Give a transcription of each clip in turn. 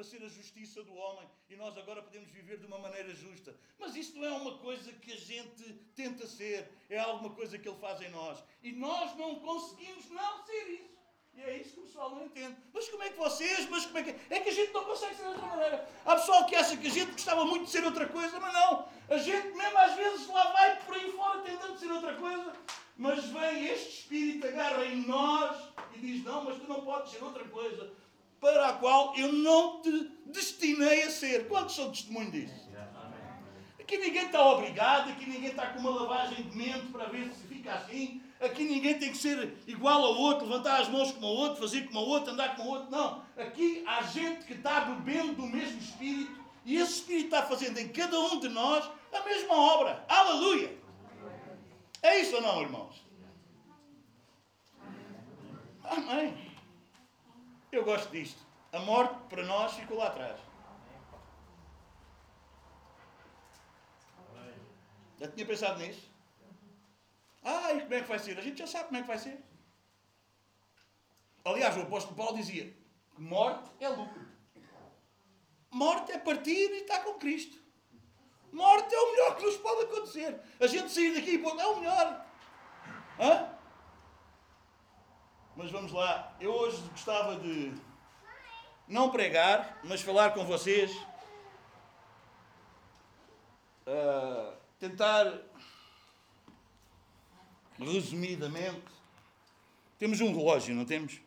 para ser a justiça do homem e nós agora podemos viver de uma maneira justa. Mas isso não é uma coisa que a gente tenta ser, é alguma coisa que ele faz em nós. E nós não conseguimos não ser isso. E é isso que o pessoal não entende. Mas como é que vocês, mas como é que. É que a gente não consegue ser de outra maneira. Há pessoal que acha que a gente gostava muito de ser outra coisa, mas não. A gente mesmo às vezes lá vai por aí fora tentando ser outra coisa, mas vem este Espírito, agarra em nós e diz: Não, mas tu não podes ser outra coisa para a qual eu não te destinei a ser. Quantos são testemunho disso? Aqui ninguém está obrigado, aqui ninguém está com uma lavagem de mente para ver se fica assim. Aqui ninguém tem que ser igual ao outro, levantar as mãos como o outro, fazer como o outro, andar como o outro. Não. Aqui há gente que está bebendo do mesmo Espírito e esse Espírito está fazendo em cada um de nós a mesma obra. Aleluia! É isso ou não, irmãos? Amém. Eu gosto disto. A morte para nós ficou lá atrás. Já tinha pensado nisso? Ah, e como é que vai ser? A gente já sabe como é que vai ser. Aliás, o apóstolo Paulo dizia morte é lucro. Morte é partir e estar com Cristo. Morte é o melhor que nos pode acontecer. A gente sair daqui e é o melhor. Hã? Mas vamos lá. Eu hoje gostava de não pregar, mas falar com vocês. Uh, tentar, resumidamente, temos um relógio, não temos?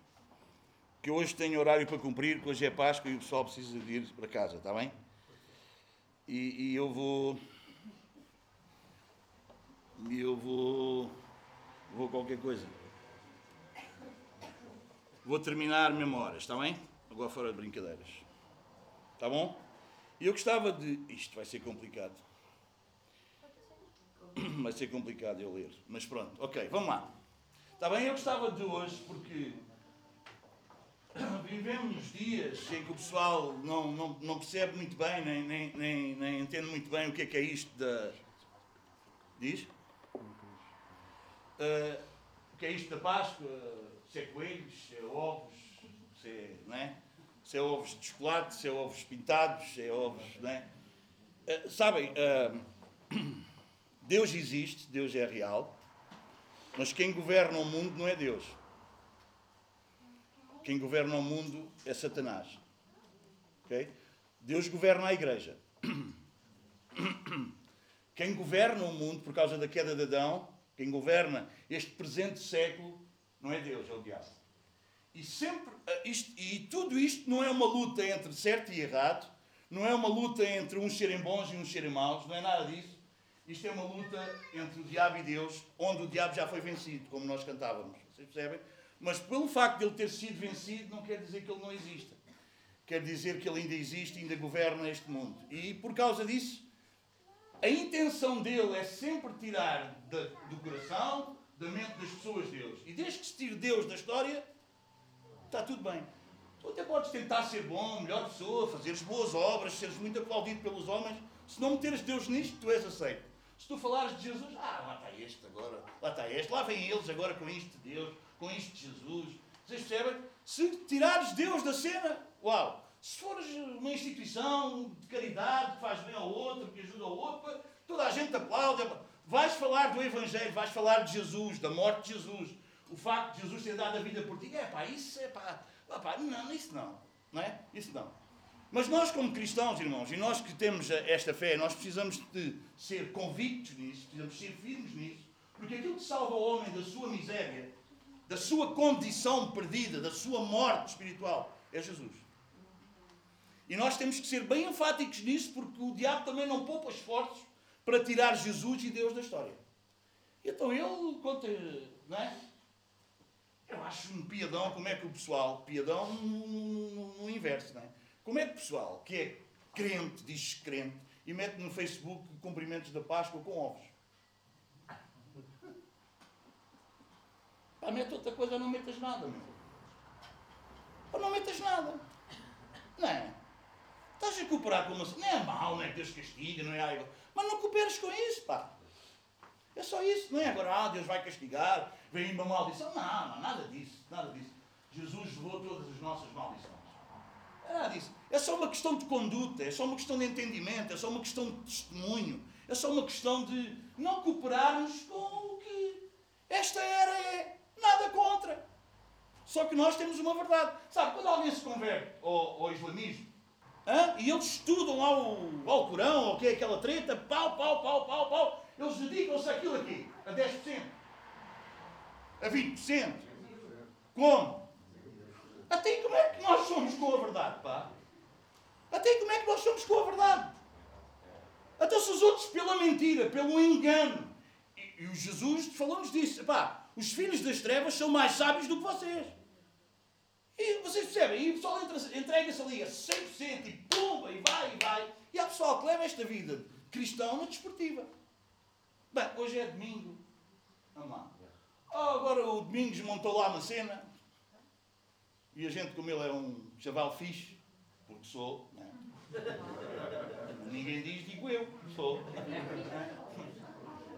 Que hoje tem horário para cumprir, que hoje é Páscoa e o pessoal precisa de ir para casa, está bem? E, e eu vou. E eu vou. Vou qualquer coisa. Vou terminar mesmo horas, está bem? Agora fora de brincadeiras. Está bom? E eu gostava de. Isto vai ser complicado. Vai ser complicado eu ler. Mas pronto, ok, vamos lá. Está bem? Eu gostava de hoje, porque vivemos dias em que o pessoal não, não, não percebe muito bem, nem, nem, nem, nem entende muito bem o que é que é isto da. Diz? Uh, o que é isto da Páscoa? Se é coelhos, se é ovos, se é, não é? se é ovos de chocolate, se é ovos pintados, se é ovos. Não é? Uh, sabem, uh, Deus existe, Deus é real, mas quem governa o mundo não é Deus. Quem governa o mundo é Satanás. Okay? Deus governa a igreja. Quem governa o mundo por causa da queda de Adão, quem governa este presente século, não é Deus, é o diabo. E, sempre, eh, isto, e tudo isto não é uma luta entre certo e errado, não é uma luta entre uns serem bons e uns serem maus, não é nada disso. Isto é uma luta entre o diabo e Deus, onde o diabo já foi vencido, como nós cantávamos. Vocês percebem? Mas pelo facto de ele ter sido vencido, não quer dizer que ele não exista. Quer dizer que ele ainda existe ainda governa este mundo. E por causa disso, a intenção dele é sempre tirar do coração, da mente das pessoas Deus. E desde que se tire Deus da história, está tudo bem. Tu até podes tentar ser bom, melhor pessoa, fazeres boas obras, seres muito aplaudido pelos homens. Se não meteres Deus nisto, tu és aceito. Se tu falares de Jesus, ah, lá está este agora, lá está este, lá vêm eles agora com isto de Deus, com isto de Jesus. Vocês percebem? Se tirares Deus da cena, uau! Se fores uma instituição de caridade que faz bem ao outro, que ajuda ao outro, toda a gente aplaude. Vais falar do Evangelho, vais falar de Jesus, da morte de Jesus, o facto de Jesus ter dado a vida por ti. É pá, isso é pá, pá, não, isso não, não é? Isso não. Mas nós, como cristãos, irmãos, e nós que temos esta fé, nós precisamos de ser convictos nisso, precisamos ser firmes nisso, porque aquilo que salva o homem da sua miséria, da sua condição perdida, da sua morte espiritual, é Jesus. E nós temos que ser bem enfáticos nisso, porque o diabo também não poupa esforços para tirar Jesus e Deus da história. Então ele conta, não é? Eu acho um piadão como é que o pessoal, piadão no, no, no inverso, não é? Como é que o pessoal que é crente, diz crente, e mete no Facebook cumprimentos da Páscoa com ovos? Pá, mete outra coisa, não metas nada, meu. Pá, não metas nada. Não é? Estás a cooperar com uma... Não é mal, não é que Deus castiga, não é. Mas não cooperes com isso, pá. É só isso, não é agora, ah, Deus vai castigar, vem uma maldição. Não, não, nada disso, nada disso. Jesus levou todas as nossas maldições. É nada disso. É só uma questão de conduta, é só uma questão de entendimento, é só uma questão de testemunho, é só uma questão de não cooperarmos com o que esta era é. Nada contra. Só que nós temos uma verdade. Sabe, quando alguém se converte ao, ao islamismo, e eles estudam lá o Alcorão, ou o que é aquela treta, pau, pau, pau, pau, pau, eles dedicam-se àquilo aqui, a 10%, a 20%. Como? Até como é que nós somos com a verdade, pá? Até como é que nós somos com a verdade? Até se os outros pela mentira, pelo engano. E, e o Jesus falou-nos disso. Pá, os filhos das trevas são mais sábios do que vocês. E vocês percebem? E o pessoal entrega-se ali a 100% e pumba, e vai, e vai. E há pessoal que leva esta vida cristã na desportiva. Bem, hoje é domingo. Lá. Oh, agora o Domingos montou lá uma cena. E a gente, como ele é um chaval fixe, porque sou, né? ninguém diz, digo eu, sou.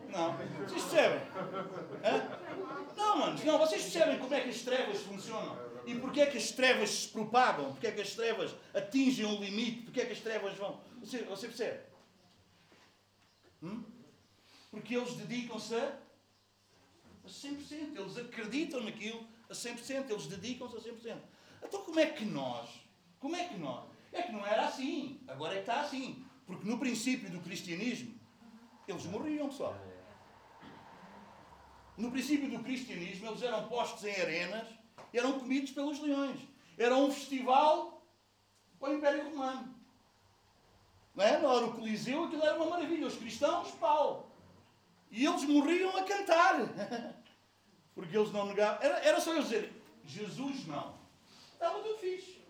Não. Vocês percebem? Hã? Não, manos, não. Vocês percebem como é que as trevas funcionam? E porquê é que as trevas se propagam? Porquê é que as trevas atingem um limite? Porquê é que as trevas vão? Você, você percebe? Hum? Porque eles dedicam-se a, a 100%. Eles acreditam naquilo a 100%. Eles dedicam-se a 100%. Então como é que nós, como é que nós, é que não era assim, agora é que está assim. Porque no princípio do cristianismo, eles morriam, pessoal. No princípio do cristianismo, eles eram postos em arenas, eram comidos pelos leões. Era um festival para o Império Romano. Não é? Não era o Coliseu, aquilo era uma maravilha. Os cristãos, pau. E eles morriam a cantar. Porque eles não negavam. Era, era só eles dizer Jesus não. Estava tudo fixe.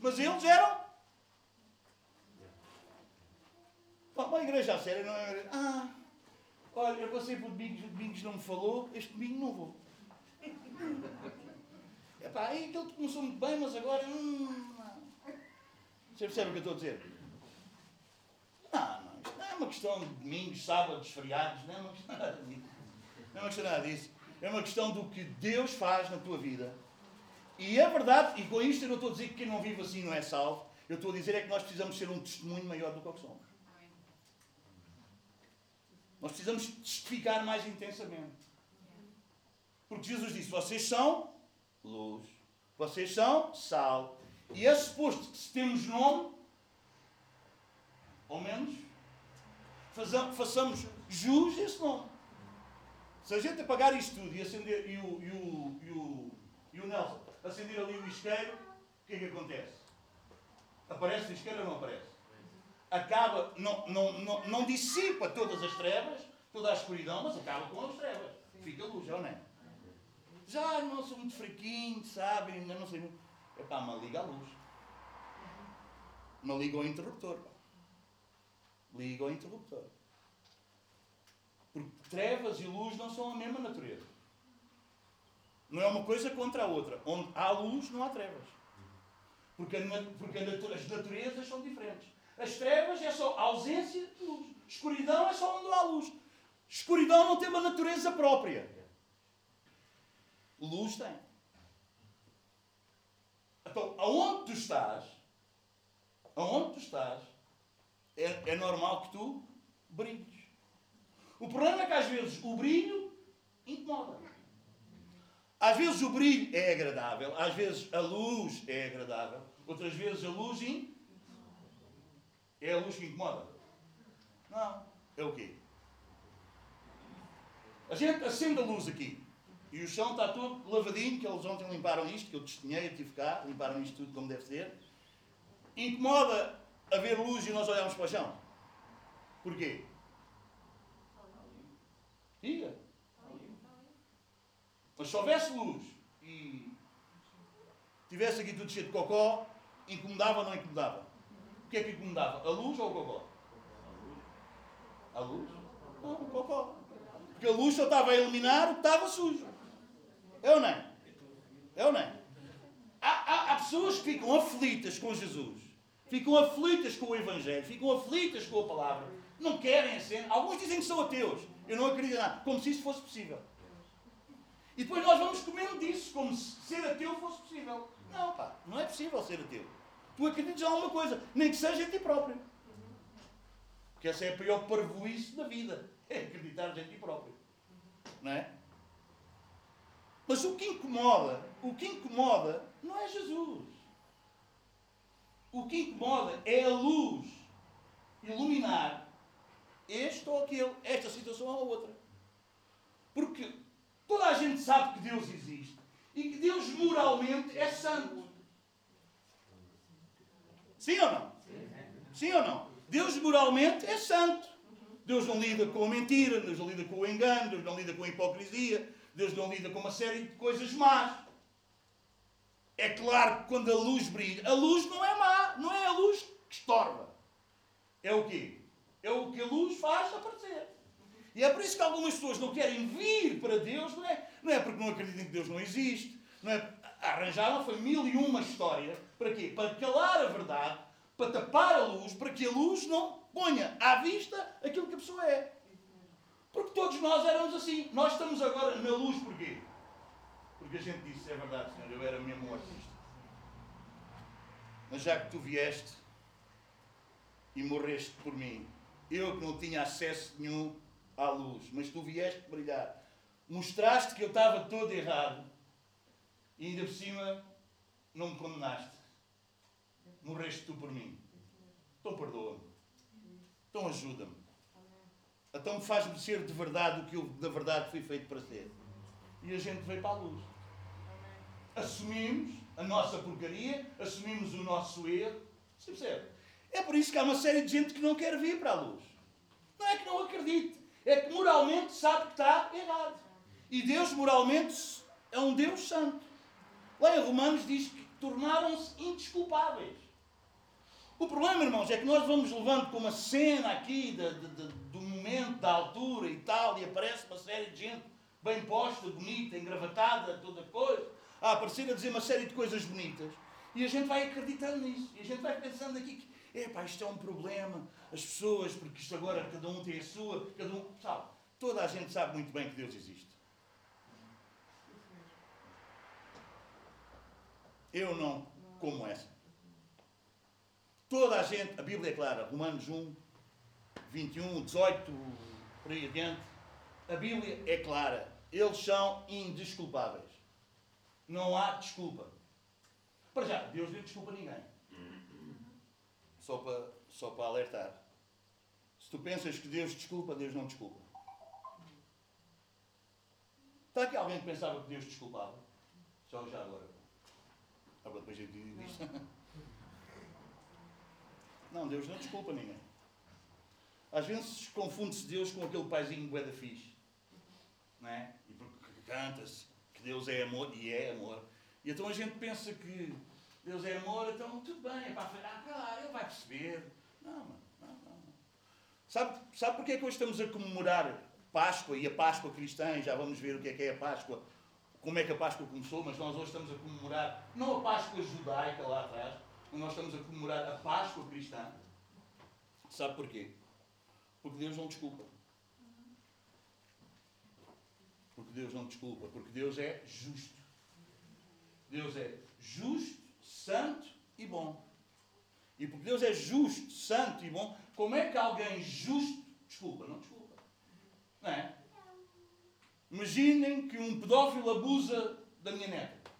Mas eles eram. Uma igreja a sério não é. Ah, Olha, eu passei por domingos, o Domingos não me falou, este domingo não vou. Epá, aí aquele começou muito bem, mas agora. Hum, Você percebe o que eu estou a dizer? Não, não, isto não é uma questão de domingos, sábados, feriados, não é uma questão nada disso. Não é uma questão nada disso. É uma questão do que Deus faz na tua vida. E é verdade, e com isto eu não estou a dizer que quem não vive assim não é salvo. Eu estou a dizer é que nós precisamos ser um testemunho maior do que somos. Nós precisamos testificar mais intensamente. Porque Jesus disse: vocês são luz, vocês são sal. E é suposto que se temos nome, ao menos, façamos jus a esse nome. Se a gente apagar isto tudo e, acender, e, o, e, o, e, o, e o Nelson acender ali o isqueiro, o que é que acontece? Aparece o isqueiro ou não aparece? acaba, não, não, não, não dissipa todas as trevas, toda a escuridão, mas acaba com as trevas. Fica luz, não é? Já não sou muito fraquinho, sabe? Ainda não sei muito. Epá, mas liga a luz. Não liga ao interruptor. Liga ao interruptor. Porque trevas e luz não são a mesma natureza. Não é uma coisa contra a outra. Onde há luz, não há trevas. Porque, a, porque as naturezas são diferentes. As trevas é só ausência de luz. Escuridão é só onde há luz. Escuridão não tem uma natureza própria. Luz tem. Então, aonde tu estás, aonde tu estás, é, é normal que tu brilhes. O problema é que às vezes o brilho incomoda. Às vezes o brilho é agradável, às vezes a luz é agradável, outras vezes a luz incomoda. É a luz que incomoda? Não. É o quê? A gente acende a luz aqui. E o chão está todo lavadinho, que eles ontem limparam isto, que eu testemunhei, eu tive cá, limparam isto tudo como deve ser. Incomoda haver luz e nós olharmos para o chão. Porquê? Diga. Mas se houvesse luz e tivesse aqui tudo cheio de cocó, incomodava ou não incomodava? O que é que incomodava? A luz ou o cocó? A luz? Não, o cocó. Porque a luz só estava a eliminar o que estava sujo. É ou não? É ou não? Há, há, há pessoas que ficam aflitas com Jesus. Ficam aflitas com o Evangelho. Ficam aflitas com a palavra. Não querem a cena. Alguns dizem que são ateus. Eu não acredito em nada. Como se isso fosse possível. E depois nós vamos comendo disso, como se ser ateu fosse possível. Não, pá, não é possível ser ateu. tu acredites em alguma coisa, nem que seja em ti próprio. Porque essa é a pior parvoíce da vida, é acreditar em ti próprio. Não é? Mas o que incomoda, o que incomoda não é Jesus. O que incomoda é a luz iluminar este ou aquele, esta situação ou outra. Porque toda a gente sabe que Deus existe e que Deus moralmente é santo. Sim ou não? Sim ou não? Deus moralmente é santo. Deus não lida com a mentira, Deus não lida com o engano, Deus não lida com a hipocrisia, Deus não lida com uma série de coisas más. É claro que quando a luz brilha, a luz não é má, não é a luz que estorba. É o quê? É o que a luz faz aparecer. E é por isso que algumas pessoas não querem vir para Deus, não é, não é porque não acreditam que Deus não existe, não é, arranjaram foi mil e uma história. Para quê? Para calar a verdade, para tapar a luz, para que a luz não ponha à vista aquilo que a pessoa é. Porque todos nós éramos assim. Nós estamos agora na luz porquê? Porque a gente disse, é verdade, Senhor, eu era mesmo um artista. Mas já que tu vieste e morreste por mim, eu que não tinha acesso nenhum à luz, mas tu vieste brilhar, mostraste que eu estava todo errado e ainda por cima não me condenaste. Morreste tu por mim. Então perdoa-me. Então ajuda-me. Então faz-me ser de verdade o que eu da verdade fui feito para ser. E a gente veio para a luz. Assumimos a nossa porcaria, assumimos o nosso erro. Você percebe? É por isso que há uma série de gente que não quer vir para a luz. Não é que não acredite, é que moralmente sabe que está errado. E Deus moralmente é um Deus santo. Lá em Romanos diz que tornaram-se indesculpáveis. O problema, irmãos, é que nós vamos levando com uma cena aqui de, de, de, da altura e tal, e aparece uma série de gente bem posta, bonita, engravatada, toda coisa, a aparecer a dizer uma série de coisas bonitas. E a gente vai acreditando nisso. E a gente vai pensando aqui que, epá, isto é um problema. As pessoas, porque isto agora cada um tem a sua, cada um. Sabe? Toda a gente sabe muito bem que Deus existe. Eu não como essa. Toda a gente, a Bíblia é clara, Romanos 1, 21, 18, por aí adiante. A Bíblia é clara. Eles são indesculpáveis. Não há desculpa. Para já, Deus não desculpa ninguém. Só para, só para alertar. Se tu pensas que Deus desculpa, Deus não desculpa. Está aqui alguém que pensava que Deus desculpava? Só já agora. Depois eu diz. Não, Deus não desculpa ninguém. Às vezes confunde-se Deus com aquele paizinho bué da fixe. Não é? E porque canta-se que Deus é amor, e é amor. E então a gente pensa que Deus é amor, então tudo bem, é para falhar, claro, ele vai perceber. Não, não, não, não. Sabe, sabe porque é que hoje estamos a comemorar Páscoa e a Páscoa cristã, já vamos ver o que é que é a Páscoa, como é que a Páscoa começou, mas nós hoje estamos a comemorar, não a Páscoa judaica lá atrás, mas nós estamos a comemorar a Páscoa cristã. Sabe porquê? Porque Deus não desculpa. Porque Deus não desculpa. Porque Deus é justo. Deus é justo, santo e bom. E porque Deus é justo, santo e bom, como é que alguém justo desculpa? Não desculpa. Não é? Imaginem que um pedófilo abusa da minha neta.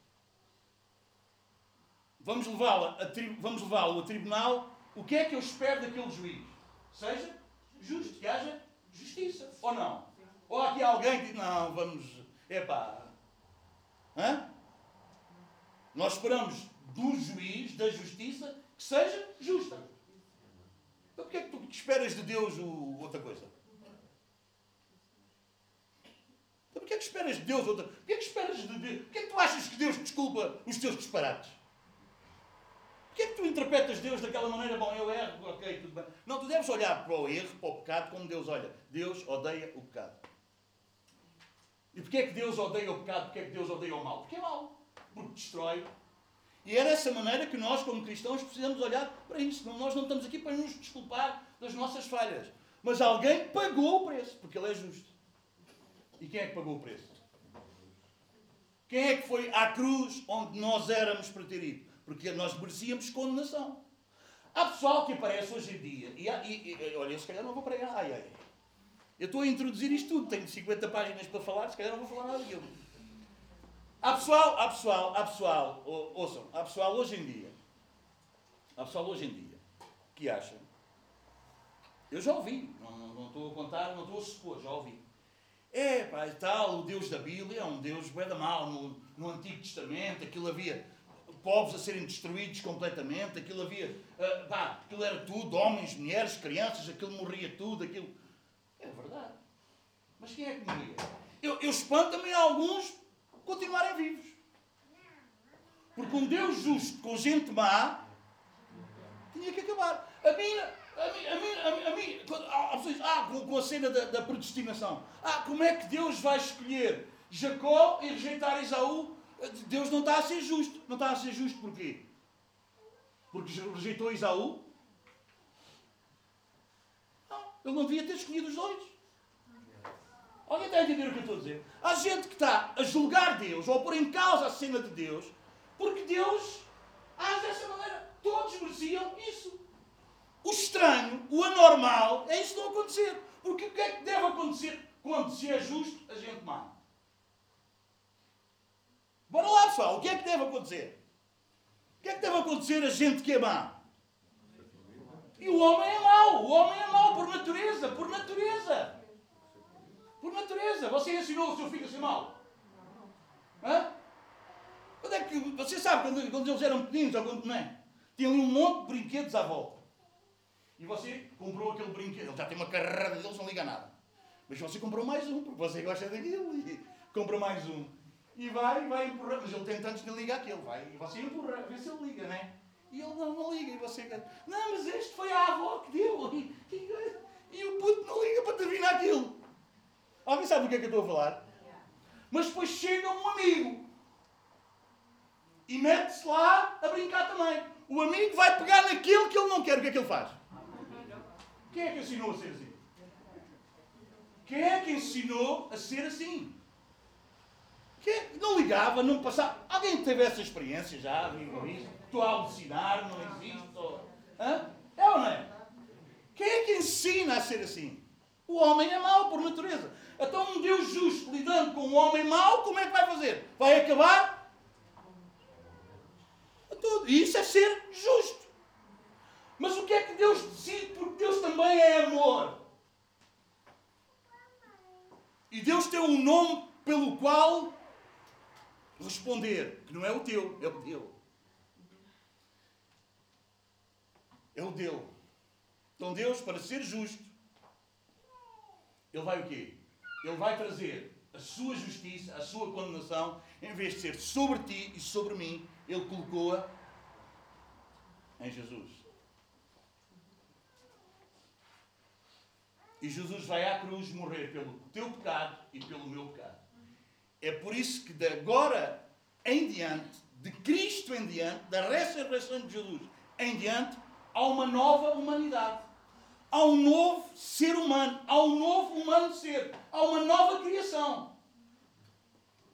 Vamos levá-lo a, tri... levá a tribunal. O que é que eu espero daquele juiz? Seja justo, que haja justiça. Ou não? Ou há aqui alguém que diz, não, vamos. Epá. Hã? Nós esperamos do juiz, da justiça, que seja justa. Então porquê é que tu esperas de Deus o... outra coisa? Então porquê é que esperas de Deus outra Porquê é que esperas de Deus? Porquê é que tu achas que Deus desculpa os teus disparates? Porquê é que tu interpretas Deus daquela maneira? Bom, eu erro, ok, tudo bem. Não, tu deves olhar para o erro, para o pecado, como Deus olha. Deus odeia o pecado. E porquê é que Deus odeia o pecado? Porquê é que Deus odeia o mal? Porque é mau. Porque destrói. E é dessa maneira que nós, como cristãos, precisamos olhar para isso. Nós não estamos aqui para nos desculpar das nossas falhas. Mas alguém pagou o preço, porque Ele é justo. E quem é que pagou o preço? Quem é que foi à cruz onde nós éramos para ter ido? Porque nós merecíamos condenação. Há pessoal que aparece hoje em dia, e, há, e, e olha, se calhar não vou para aí, ai, ai. Eu estou a introduzir isto tudo, tenho 50 páginas para falar, se calhar não vou falar nada daquilo. Há pessoal, há pessoal, há pessoal, ouçam, há pessoal hoje em dia, há pessoal hoje em dia, que acha, eu já ouvi, não, não, não estou a contar, não estou a supor, já ouvi. É, pá, tal, o Deus da Bíblia é um Deus bué da mal. No, no Antigo Testamento, aquilo havia povos a serem destruídos completamente, aquilo havia, uh, pá, aquilo era tudo, homens, mulheres, crianças, aquilo morria tudo, aquilo... É verdade. Mas quem é que morria? Eu, eu espanto-me alguns continuarem vivos. Porque um Deus justo com gente má tinha que acabar. A minha, a mim, a mim ah, com, com a cena da, da, predestinação. Ah, como é que Deus vai escolher Jacó e rejeitar Esaú? Deus não está a ser justo. Não está a ser justo porquê? Porque rejeitou Esaú? Não, ele não devia ter escolhido os dois. Alguém está a entender o que eu estou a dizer? Há gente que está a julgar Deus ou a pôr em causa a cena de Deus porque Deus age dessa maneira. Todos mereciam isso. O estranho, o anormal, é isso não acontecer. Porque o que é que deve acontecer quando se é justo a gente má? Bora lá, pessoal, o que é que deve acontecer? O que é que deve acontecer a gente que é má? E o homem é mau, o homem é mau por natureza, por natureza. Por natureza. Você ensinou o seu filho a ser mau? Hã? Quando é que, você sabe quando, quando eles eram pequeninos ou quando não é? Tinham um monte de brinquedos à volta. E você comprou aquele brinquedo, ele já tem uma carreira deles, não liga nada. Mas você comprou mais um, porque você gosta daquilo, e comprou mais um. E vai, vai empurrar, mas ele tem tantos que liga aquele, vai, e você empurra, vê se ele liga, né? E ele não, não liga, e você não, mas este foi a avó que deu, e, e, e o puto não liga para terminar aquilo. Alguém sabe do que é que eu estou a falar? Mas depois chega um amigo e mete-se lá a brincar também. O amigo vai pegar naquilo que ele não quer, o que é que ele faz? Quem é que ensinou a ser assim? Quem é que ensinou a ser assim? Quem? Não ligava, não passava. Alguém teve essa experiência já? Isso? Estou a alucinar, não existe? É ou não é? Quem é que ensina a ser assim? O homem é mau por natureza. Então um Deus justo lidando com um homem mau, como é que vai fazer? Vai acabar? Tudo. E isso é ser justo. Mas o que é que Deus decide? Porque Deus também é amor. E Deus tem um nome pelo qual responder, que não é o teu, é o dele. É o dele. Então Deus, para ser justo, ele vai o quê? Ele vai trazer a sua justiça, a sua condenação, em vez de ser sobre ti e sobre mim, ele colocou-a em Jesus. E Jesus vai à cruz morrer pelo teu pecado e pelo meu pecado. É por isso que de agora em diante, de Cristo em diante, da ressurreição de Jesus em diante, há uma nova humanidade. Há um novo ser humano. Há um novo humano ser. Há uma nova criação.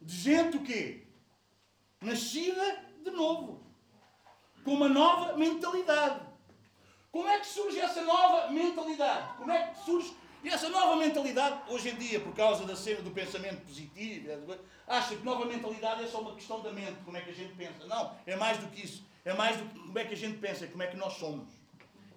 De gente o quê? Nascida de novo. Com uma nova mentalidade como é que surge essa nova mentalidade? Como é que surge essa nova mentalidade, hoje em dia, por causa da cena do pensamento positivo, acha que nova mentalidade é só uma questão da mente, como é que a gente pensa. Não, é mais do que isso. É mais do que como é que a gente pensa, como é que nós somos.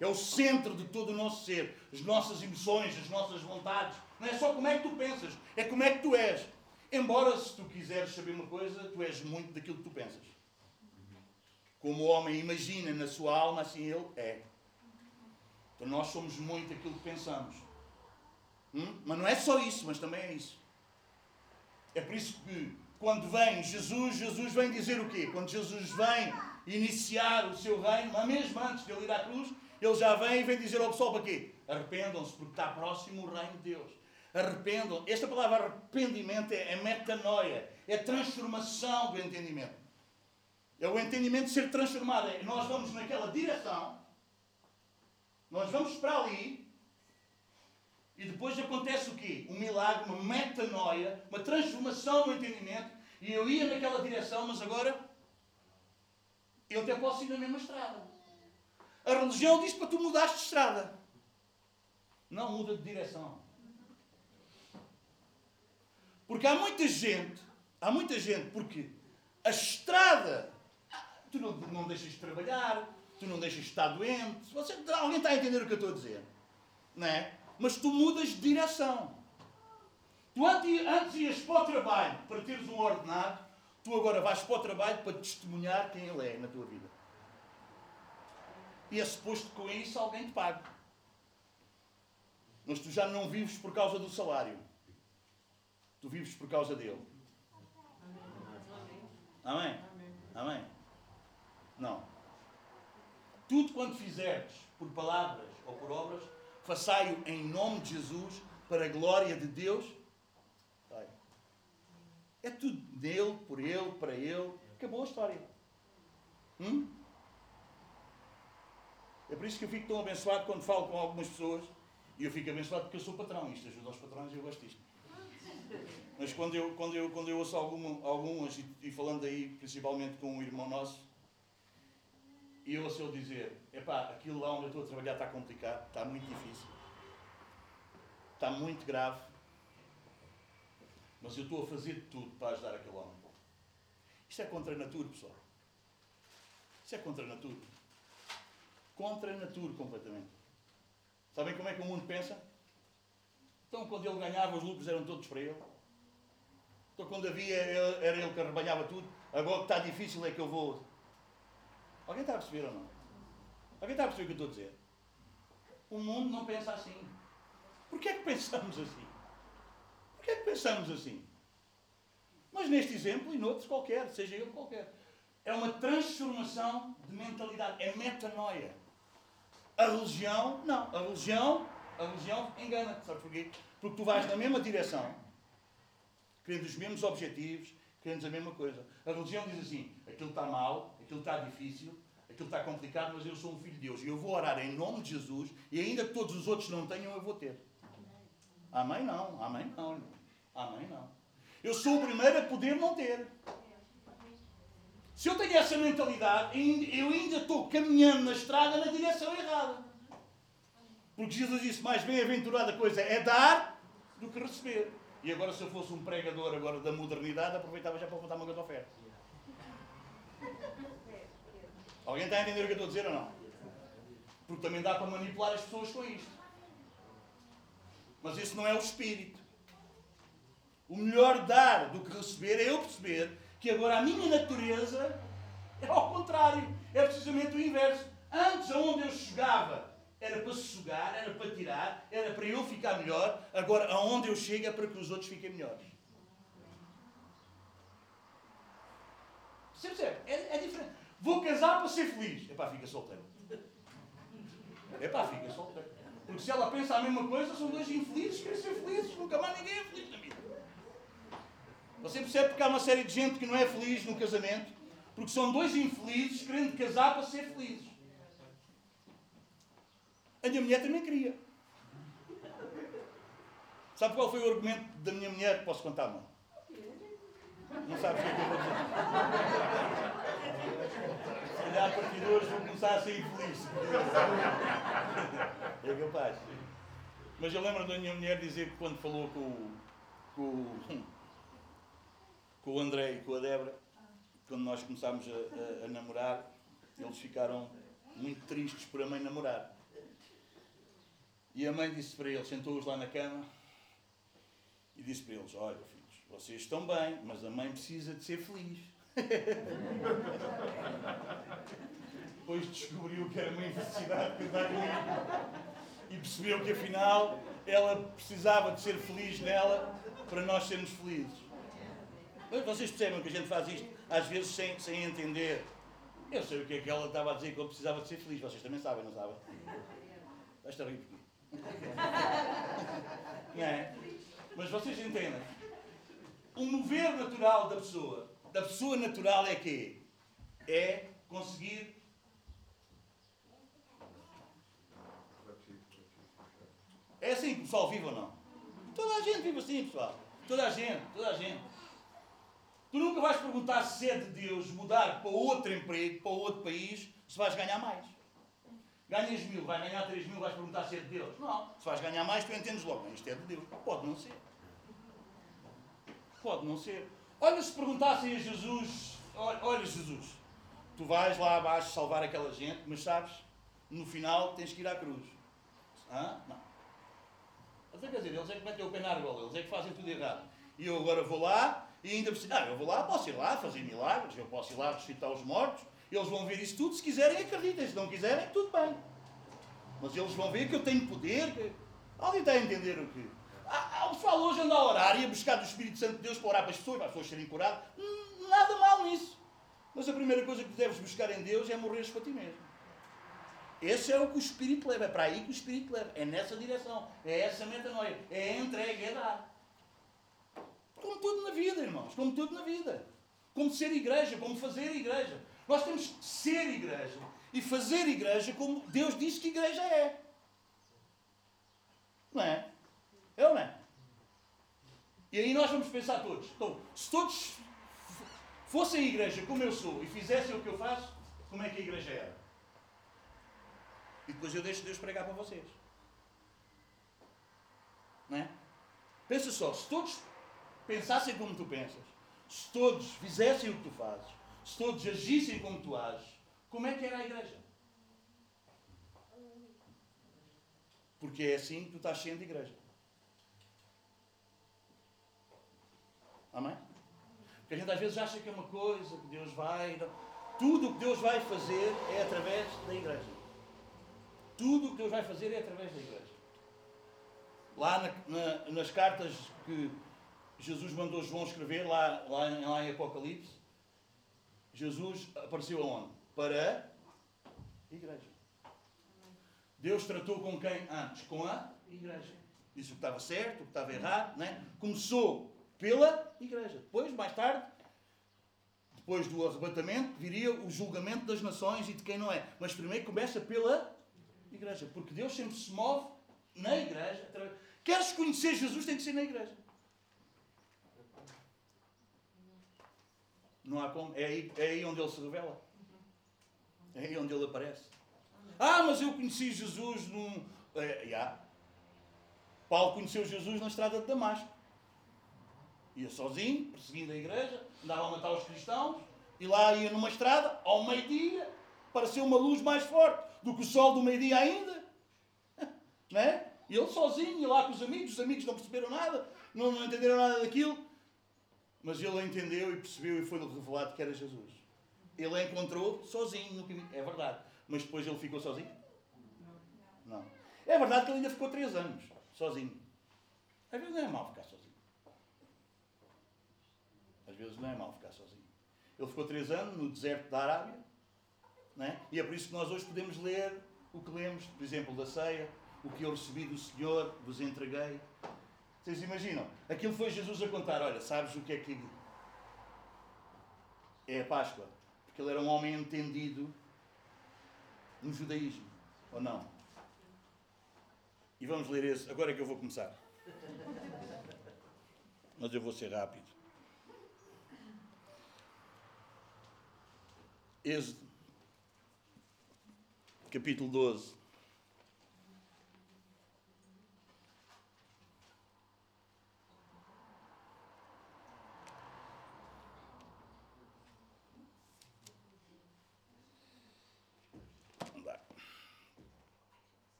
É o centro de todo o nosso ser, as nossas emoções, as nossas vontades. Não é só como é que tu pensas, é como é que tu és. Embora, se tu quiseres saber uma coisa, tu és muito daquilo que tu pensas. Como o homem imagina na sua alma, assim ele é. Então nós somos muito aquilo que pensamos. Hum? Mas não é só isso, mas também é isso. É por isso que quando vem Jesus, Jesus vem dizer o quê? Quando Jesus vem iniciar o seu reino, mas mesmo antes de ele ir à cruz, ele já vem e vem dizer ao pessoal para quê? Arrependam-se, porque está próximo o reino de Deus. Arrependam. Esta palavra arrependimento é, é metanoia, é transformação do entendimento. É o entendimento ser transformado. É, nós vamos naquela direção nós vamos para ali e depois acontece o quê? Um milagre, uma metanoia, uma transformação no entendimento. E eu ia naquela direção, mas agora Eu até posso ir na mesma estrada. A religião diz para tu mudares de estrada. Não muda de direção. Porque há muita gente, há muita gente, porque a estrada, tu não, não deixas de trabalhar, tu não deixas de estar doente. Você, alguém está a entender o que eu estou a dizer? Não é? Mas tu mudas de direção. Tu antes, ias para o trabalho para teres um ordenado, tu agora vais para o trabalho para testemunhar quem ele é na tua vida. E é suposto que com isso alguém te pague. Mas tu já não vives por causa do salário. Tu vives por causa dele. Amém? Amém? Não. Tudo quanto fizerdes por palavras ou por obras, façai-o em nome de Jesus, para a glória de Deus. É tudo dele, por ele, para ele. Acabou a história. Hum? É por isso que eu fico tão abençoado quando falo com algumas pessoas. E eu fico abençoado porque eu sou patrão. Isto ajuda os patrões e eu gosto disto. Mas quando eu, quando eu, quando eu ouço alguma, algumas, e, e, falando aí principalmente com um irmão nosso, e eu ouço ele dizer: epá, aquilo lá onde eu estou a trabalhar está complicado, está muito difícil, está muito grave, mas eu estou a fazer de tudo para ajudar aquele homem. Isto é contra a natura, pessoal. Isto é contra a natura. Contra a natura, completamente. Sabem como é que o mundo pensa? Então, quando ele ganhava, os lucros eram todos para ele. Então, quando havia, era ele que arrebanhava tudo. Agora que está difícil é que eu vou. Alguém está a perceber ou não? Alguém está a perceber o que eu estou a dizer? O mundo não pensa assim. Porquê é que pensamos assim? Porquê é que pensamos assim? Mas neste exemplo e noutros qualquer, seja ele qualquer. É uma transformação de mentalidade. É metanoia. A religião, não. A religião, a religião engana-te. Sabe porquê? Porque tu vais na mesma direção, querendo os mesmos objetivos, querendo a mesma coisa. A religião diz assim: aquilo está mal, aquilo está difícil, aquilo está complicado, mas eu sou um filho de Deus e eu vou orar em nome de Jesus e ainda que todos os outros não tenham, eu vou ter. Amém? Não. Amém? Não. Amém? Não. Eu sou o primeiro a poder não ter. Se eu tenho essa mentalidade, eu ainda estou caminhando na estrada na direção errada. Porque Jesus disse: mais bem-aventurada coisa é dar do que receber. E agora, se eu fosse um pregador agora da modernidade, aproveitava já para botar uma coisa oferta. Alguém está a entender o que eu estou a dizer ou não? Porque também dá para manipular as pessoas com isto. Mas isso não é o espírito. O melhor dar do que receber é eu perceber que agora a minha natureza é ao contrário, é precisamente o inverso. Antes, aonde eu chegava, era para sugar, era para tirar, era para eu ficar melhor. Agora, aonde eu chego é para que os outros fiquem melhores. Você percebe? É, é diferente. Vou casar para ser feliz. Epá, fica solteiro. Epá, fica solteiro. Porque se ela pensa a mesma coisa, são dois infelizes, querem ser felizes. Nunca mais ninguém é feliz na vida. Você percebe porque há uma série de gente que não é feliz no casamento? Porque são dois infelizes querendo casar para ser felizes. A minha mulher também queria. Sabe qual foi o argumento da minha mulher? Posso contar, mãe? Não sabes o que é que eu vou dizer? Se calhar a partir de hoje vou começar a ser infeliz. É capaz. Mas eu lembro da minha mulher dizer que quando falou com, com com o André e com a Débora, quando nós começámos a, a, a namorar, eles ficaram muito tristes por a mãe namorar. E a mãe disse para eles, sentou-os lá na cama e disse para eles: Olha, vocês estão bem, mas a mãe precisa de ser feliz. Depois descobriu que era uma casar comigo e percebeu que afinal ela precisava de ser feliz nela para nós sermos felizes. Mas vocês percebem que a gente faz isto, às vezes, sem, sem entender. Eu sei o que é que ela estava a dizer quando precisava de ser feliz. Vocês também sabem, não sabem? Estás a rir porquê? Não é? Mas vocês entendem. O mover natural da pessoa, da pessoa natural é que é conseguir É assim que o pessoal vive ou não? Toda a gente vive assim, pessoal. Toda a gente, toda a gente. Tu nunca vais perguntar se é de Deus mudar para outro emprego, para outro país, se vais ganhar mais. Ganhas mil, vai ganhar três mil, vais perguntar se é de Deus. Não. Se vais ganhar mais, tu entendes logo. Isto é de Deus. Pode não ser. Pode não ser. Olha, se perguntassem a Jesus: olha, Jesus, tu vais lá abaixo salvar aquela gente, mas sabes, no final tens que ir à cruz. Hã? Não. Mas é, quer dizer, eles é que metem o pé na argola, eles é que fazem tudo errado. E eu agora vou lá e ainda preciso. Ah, eu vou lá, posso ir lá fazer milagres, eu posso ir lá ressuscitar os mortos, eles vão ver isso tudo, se quiserem acreditem, se não quiserem, tudo bem. Mas eles vão ver que eu tenho poder. Que... Alguém está a entender o que? Anda a orar e a buscar do Espírito Santo de Deus para orar para as pessoas, para as pessoas serem curadas. Hum, nada mal nisso. Mas a primeira coisa que deves buscar em Deus é morreres para ti mesmo. Esse é o que o Espírito leva, é para aí que o Espírito leva, é nessa direção, é essa metanoia, é a entrega, é dar. Como tudo na vida, irmãos, como tudo na vida. Como ser igreja, como fazer igreja. Nós temos que ser igreja e fazer igreja como Deus disse que igreja é. Não é? É ou não é? E aí nós vamos pensar todos. Então, se todos fossem a igreja como eu sou e fizessem o que eu faço, como é que a igreja era? E depois eu deixo Deus pregar para vocês. Não é? Pensa só, se todos pensassem como tu pensas, se todos fizessem o que tu fazes, se todos agissem como tu ages, como é que era a igreja? Porque é assim que tu estás sendo igreja. Amém? Porque a gente às vezes acha que é uma coisa que Deus vai. Tudo o que Deus vai fazer é através da igreja. Tudo o que Deus vai fazer é através da igreja. Lá na, na, nas cartas que Jesus mandou João escrever, lá, lá, lá em Apocalipse, Jesus apareceu aonde? Para a igreja. Deus tratou com quem antes? Com a igreja. Disse o que estava certo, o que estava errado. Né? Começou pela igreja. Depois, mais tarde, depois do arrebatamento, viria o julgamento das nações e de quem não é. Mas primeiro começa pela igreja. Porque Deus sempre se move na igreja. Queres conhecer Jesus, tem que ser na igreja. Não há como. É aí, é aí onde ele se revela. É aí onde ele aparece. Ah, mas eu conheci Jesus num. É, yeah. Paulo conheceu Jesus na estrada de Damasco. Ia sozinho, perseguindo a igreja, andava a matar os cristãos, e lá ia numa estrada, ao meio-dia, pareceu uma luz mais forte do que o sol do meio-dia ainda. Não é? E ele sozinho, ia lá com os amigos, os amigos não perceberam nada, não, não entenderam nada daquilo. Mas ele entendeu e percebeu e foi revelado que era Jesus. Ele a encontrou sozinho no caminho. É verdade. Mas depois ele ficou sozinho? Não. É verdade que ele ainda ficou três anos sozinho. Às vezes não é mal ficar sozinho. Vezes não é mal ficar sozinho. Ele ficou três anos no deserto da Arábia. Né? E é por isso que nós hoje podemos ler o que lemos, por exemplo, da ceia. O que eu recebi do Senhor, vos entreguei. Vocês imaginam? Aquilo foi Jesus a contar: olha, sabes o que é que. É a Páscoa. Porque ele era um homem entendido no judaísmo. Ou não? E vamos ler esse. Agora é que eu vou começar. Mas eu vou ser rápido. Êxodo, capítulo 12.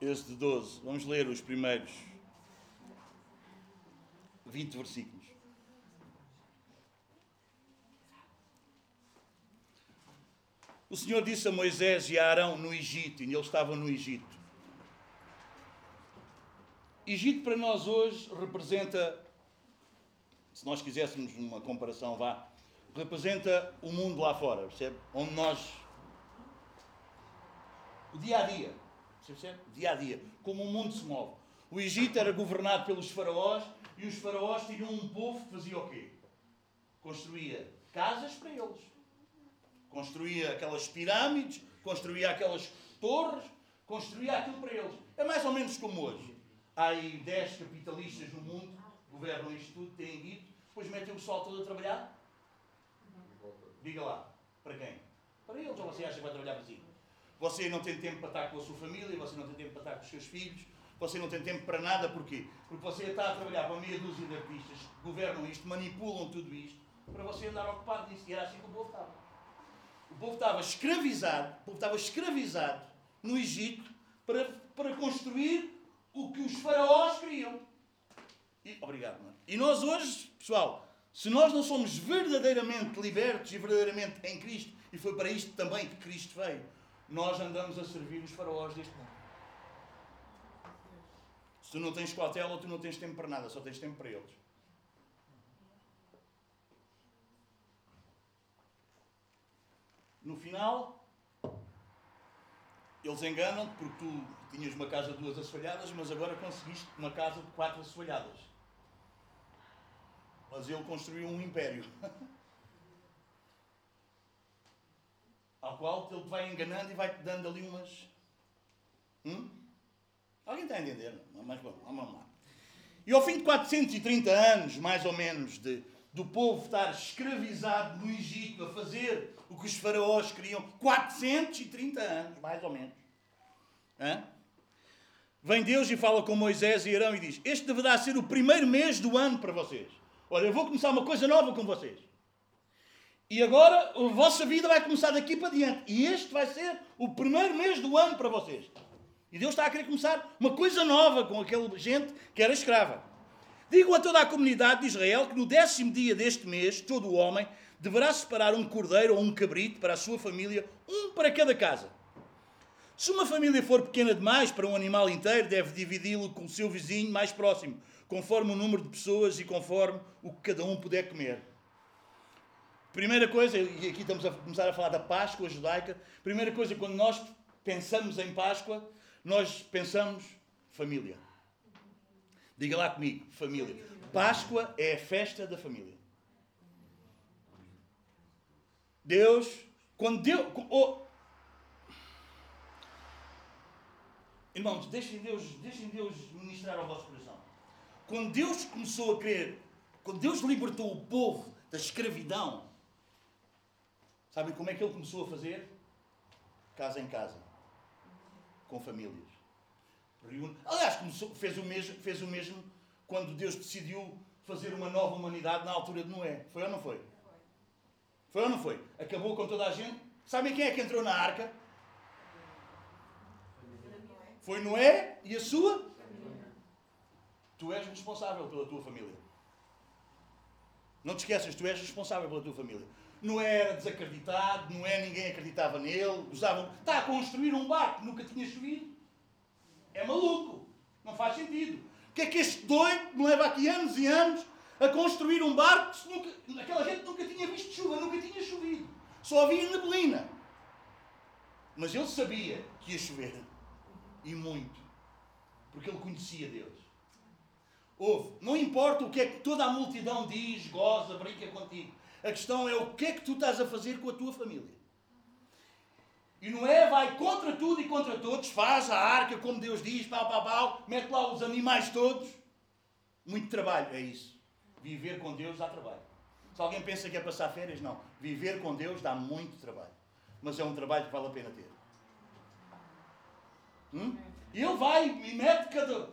Êxodo 12. Vamos ler os primeiros 20 versículos. O Senhor disse a Moisés e a Arão no Egito, e eles estavam no Egito. Egito para nós hoje representa, se nós quiséssemos uma comparação, vá, representa o mundo lá fora, percebe? Onde nós, o dia a dia, Dia a dia, como o mundo se move. O Egito era governado pelos faraós e os faraós tinham um povo que fazia o quê? Construía casas para eles. Construía aquelas pirâmides, construía aquelas torres, construía aquilo para eles. É mais ou menos como hoje. Há aí 10 capitalistas no mundo, governam isto tudo, têm dito, depois metem o sol todo a trabalhar. Diga lá, para quem? Para eles, ou você acha que vai trabalhar para si? Você não tem tempo para estar com a sua família, você não tem tempo para estar com os seus filhos, você não tem tempo para nada, porquê? Porque você está a trabalhar para meia dúzia de artistas que governam isto, manipulam tudo isto, para você andar ocupado nisso. E era assim que o povo estava. O povo estava escravizado, o povo estava escravizado no Egito para, para construir o que os faraós queriam. E, obrigado, mano. E nós hoje, pessoal, se nós não somos verdadeiramente libertos e verdadeiramente em Cristo, e foi para isto também que Cristo veio, nós andamos a servir os faraós deste mundo. Se tu não tens cautela, tu não tens tempo para nada, só tens tempo para eles. No final, eles enganam-te porque tu tinhas uma casa de duas assoalhadas, mas agora conseguiste uma casa de quatro assoalhadas. Mas ele construiu um império. Ao qual ele te vai enganando e vai-te dando ali umas. Hum? Alguém está a entender? Mas bom, vamos lá. E ao fim de 430 anos, mais ou menos, de, do povo estar escravizado no Egito a fazer o que os faraós queriam, 430 anos, mais ou menos. Hã? Vem Deus e fala com Moisés e Arão e diz: Este deverá ser o primeiro mês do ano para vocês. Olha, eu vou começar uma coisa nova com vocês. E agora a vossa vida vai começar daqui para diante. E este vai ser o primeiro mês do ano para vocês. E Deus está a querer começar uma coisa nova com aquela gente que era escrava. Digo a toda a comunidade de Israel que no décimo dia deste mês, todo o homem deverá separar um cordeiro ou um cabrito para a sua família, um para cada casa. Se uma família for pequena demais para um animal inteiro, deve dividi-lo com o seu vizinho mais próximo, conforme o número de pessoas e conforme o que cada um puder comer. Primeira coisa, e aqui estamos a começar a falar da Páscoa judaica. Primeira coisa, quando nós pensamos em Páscoa, nós pensamos família. Diga lá comigo, família. Páscoa é a festa da família. Deus, quando Deus. Oh, irmãos, deixem Deus, deixem Deus ministrar ao vosso coração. Quando Deus começou a querer, quando Deus libertou o povo da escravidão, sabem como é que Ele começou a fazer? Casa em casa com famílias. Aliás, começou, fez, o mesmo, fez o mesmo quando Deus decidiu fazer uma nova humanidade na altura de Noé. Foi ou não foi? Foi ou não foi? Acabou com toda a gente. Sabem quem é que entrou na arca? Foi Noé e a sua? Tu és responsável pela tua família. Não te esqueças, tu és responsável pela tua família. Noé era desacreditado, Noé ninguém acreditava nele, usavam. Está a construir um barco, nunca tinha chovido. É maluco. Não faz sentido. O que é que este doido me leva aqui anos e anos a construir um barco se nunca, aquela gente nunca tinha visto chuva, nunca tinha chovido. Só havia neblina. Mas ele sabia que ia chover. E muito. Porque ele conhecia Deus. Ouve, não importa o que é que toda a multidão diz, goza, brinca contigo. A questão é o que é que tu estás a fazer com a tua família. E Noé vai contra tudo e contra todos, faz a arca como Deus diz, pau, pau, pau, mete lá os animais todos. Muito trabalho, é isso. Viver com Deus dá trabalho. Se alguém pensa que é passar férias, não. Viver com Deus dá muito trabalho. Mas é um trabalho que vale a pena ter. Hum? E ele vai e mete cada,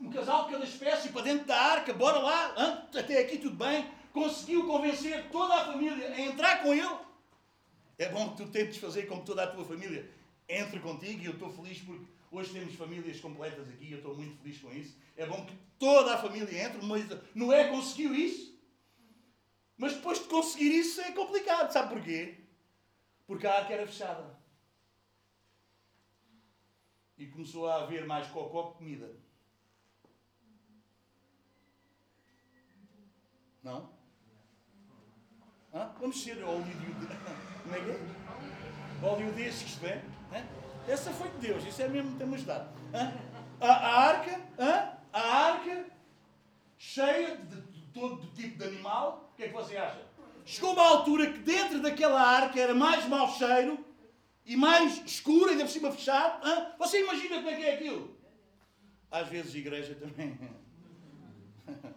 um casal de cada espécie para dentro da arca, bora lá, até aqui tudo bem conseguiu convencer toda a família a entrar com ele. É bom que tu tentes fazer com que toda a tua família entre contigo e eu estou feliz porque hoje temos famílias completas aqui e eu estou muito feliz com isso. É bom que toda a família entre. Não é conseguiu isso? Mas depois de conseguir isso é complicado. Sabe porquê? Porque a arca era fechada. E começou a haver mais cocó que comida. Não? Hã? Vamos ser hollywood... É que é? Hollywoodescos, isto é? Essa foi de Deus, isso é mesmo temos ajudado. A, a arca, hã? a arca cheia de, de todo tipo de animal, o que é que você acha? Chegou uma altura que dentro daquela arca era mais mau cheiro e mais escura, ainda por cima fechado. Hã? Você imagina como é que é aquilo? Às vezes igreja também.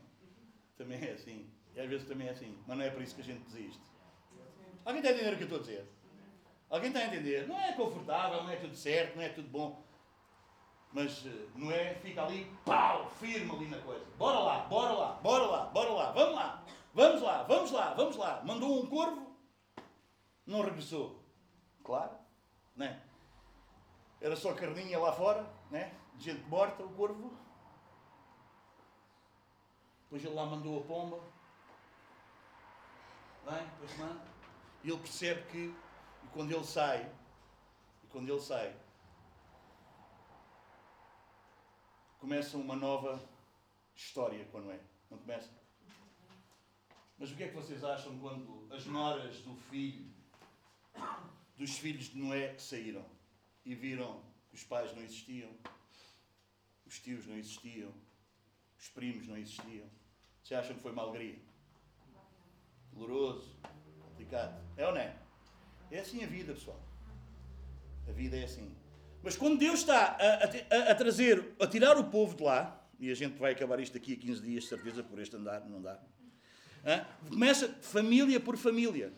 também é assim. E às vezes também é assim. Mas não é por isso que a gente desiste. Alguém está a entender o que eu estou a dizer? Alguém está a entender? Não é confortável, não é tudo certo, não é tudo bom. Mas eh, não é? Fica ali, pau, firme ali na coisa. Bora lá, bora lá, bora lá, bora lá, vamos lá, vamos lá, vamos lá, vamos lá. Mandou um corvo, não regressou. Claro, né? Era só carninha lá fora, né? Gente morta, o corvo. Depois ele lá mandou a pomba. Bem, depois manda. E ele percebe que, e quando ele sai, e quando ele sai, começa uma nova história com Noé. Não começa? Mas o que é que vocês acham quando as noras do filho, dos filhos de Noé saíram e viram que os pais não existiam, os tios não existiam, os primos não existiam? Vocês acham que foi uma alegria? Doloroso, complicado. É ou não é? É assim a vida, pessoal. A vida é assim. Mas quando Deus está a, a, a, trazer, a tirar o povo de lá, e a gente vai acabar isto aqui a 15 dias, certeza, por este andar, não dá. Começa família por família.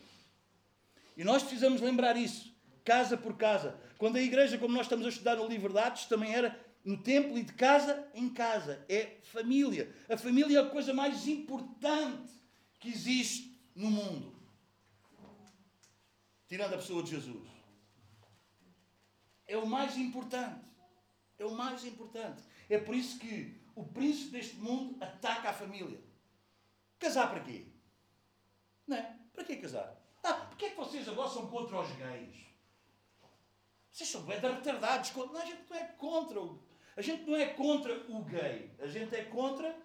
E nós precisamos lembrar isso, casa por casa. Quando a igreja, como nós estamos a estudar no livro de Atos, também era no templo e de casa em casa. É família. A família é a coisa mais importante que existe no mundo. Tirando a pessoa de Jesus é o mais importante. É o mais importante. É por isso que o príncipe deste mundo ataca a família. Casar para quê? Não é? Para que casar? Ah, porque é que vocês agora são contra os gays? Vocês são bem retardados. Não, a gente não é contra o... A gente não é contra o gay. A gente é contra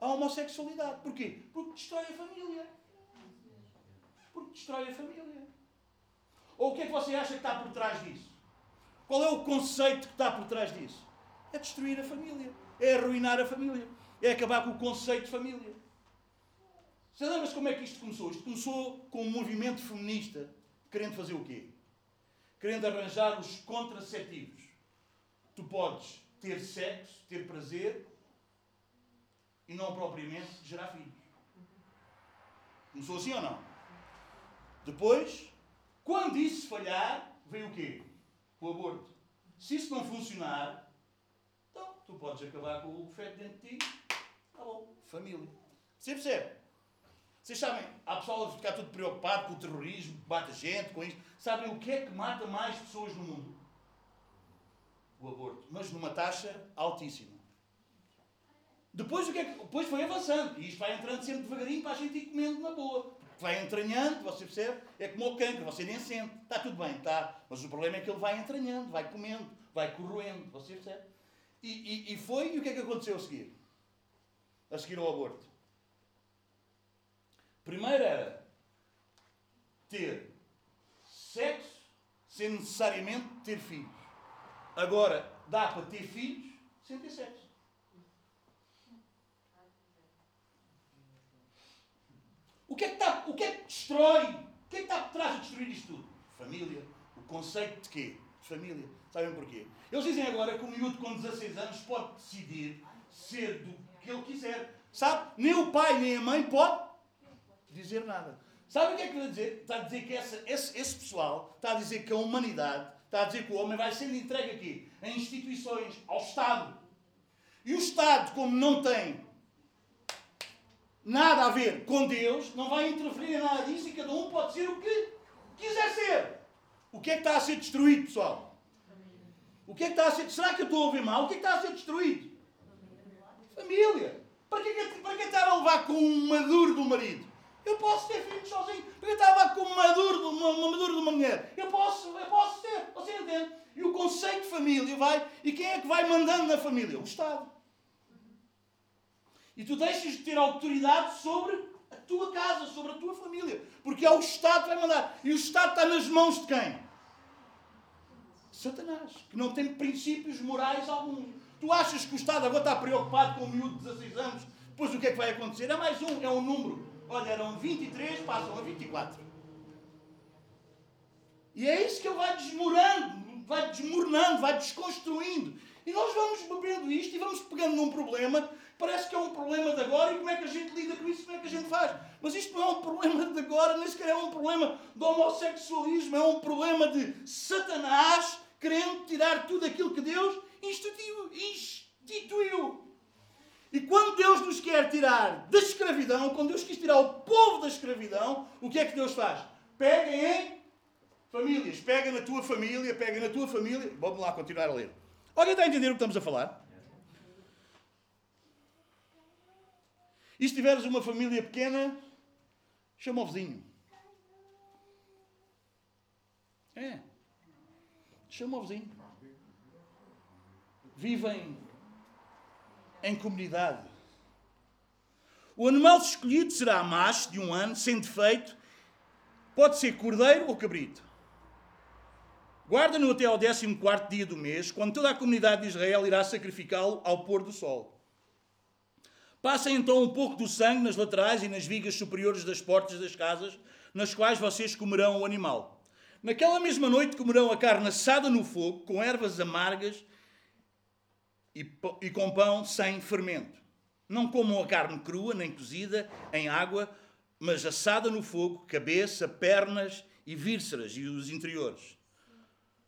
a homossexualidade. Porquê? Porque destrói a família. Porque destrói a família. Ou o que é que você acha que está por trás disso? Qual é o conceito que está por trás disso? É destruir a família. É arruinar a família. É acabar com o conceito de família. Você lembra-se como é que isto começou? Isto começou com um movimento feminista querendo fazer o quê? Querendo arranjar os contraceptivos. Tu podes ter sexo, ter prazer e não propriamente gerar filhos. Começou assim ou não? Depois, quando isso falhar, veio o quê? o aborto. Se isso não funcionar, então tu podes acabar com o feto dentro de ti. Tá bom, família. Você percebe? Vocês sabem, há pessoal a ficar tudo preocupado com o terrorismo, que mata gente, com isto. Sabem o que é que mata mais pessoas no mundo? O aborto. Mas numa taxa altíssima. Depois, o que é que, depois foi avançando. E isto vai entrando sempre devagarinho para a gente ir comendo na boa vai entranhando, você percebe? É como o cancro, você nem sente. Está tudo bem, está. Mas o problema é que ele vai entranhando, vai comendo, vai corroendo, você percebe? E, e, e foi, e o que é que aconteceu a seguir? A seguir ao aborto. Primeiro era ter sexo sem necessariamente ter filhos. Agora, dá para ter filhos sem ter sexo. Que é que, está, o que, é que destrói? O que é que está por trás de destruir isto tudo? Família. O conceito de quê? De família. Sabem porquê? Eles dizem agora que o miúdo com 16 anos pode decidir ser do que ele quiser. Sabe? Nem o pai nem a mãe pode dizer nada. Sabe o que é que ele dizer? Está a dizer que essa, esse, esse pessoal está a dizer que a humanidade está a dizer que o homem vai sendo entregue aqui a instituições, ao Estado. E o Estado, como não tem nada a ver com Deus, não vai interferir em nada disso e cada um pode ser o que quiser ser. O que é que está a ser destruído, pessoal? O que é que está a ser. Será que eu estou a ouvir mal? O que é que está a ser destruído? Família. Para que, para que estar a levar com um maduro do marido? Eu posso ter filhos sozinho. Para que estar a levar com um maduro, uma, uma maduro de uma mulher? Eu posso, eu posso ter. Você entende? E o conceito de família vai. E quem é que vai mandando na família? O Estado. E tu deixas de ter autoridade sobre a tua casa, sobre a tua família. Porque é o Estado que vai mandar. E o Estado está nas mãos de quem? Satanás, que não tem princípios morais algum. Tu achas que o Estado agora está preocupado com um miúdo de 16 anos? Depois o que é que vai acontecer? É mais um, é um número. Olha, eram 23, passam a 24. E é isso que ele vai desmorando, vai desmoronando, vai desconstruindo. E nós vamos bebendo isto e vamos pegando num problema, parece que é um problema de agora, e como é que a gente lida com isso, como é que a gente faz? Mas isto não é um problema de agora, nem sequer é um problema do homossexualismo, é um problema de Satanás querendo tirar tudo aquilo que Deus instituiu. E quando Deus nos quer tirar da escravidão, quando Deus quis tirar o povo da escravidão, o que é que Deus faz? Pega em famílias, pega na tua família, pega na tua família. Vamos lá continuar a ler. Alguém está a entender o que estamos a falar? E se tiveres uma família pequena, chama o vizinho. É. Chama o vizinho. Vivem em comunidade. O animal escolhido será macho de um ano, sem defeito. Pode ser cordeiro ou cabrito. Guarda-no até ao 14 dia do mês, quando toda a comunidade de Israel irá sacrificá-lo ao pôr do sol. Passem então um pouco do sangue nas laterais e nas vigas superiores das portas das casas, nas quais vocês comerão o animal. Naquela mesma noite comerão a carne assada no fogo, com ervas amargas e, com pão sem fermento. Não comam a carne crua, nem cozida em água, mas assada no fogo, cabeça, pernas e vísceras e os interiores.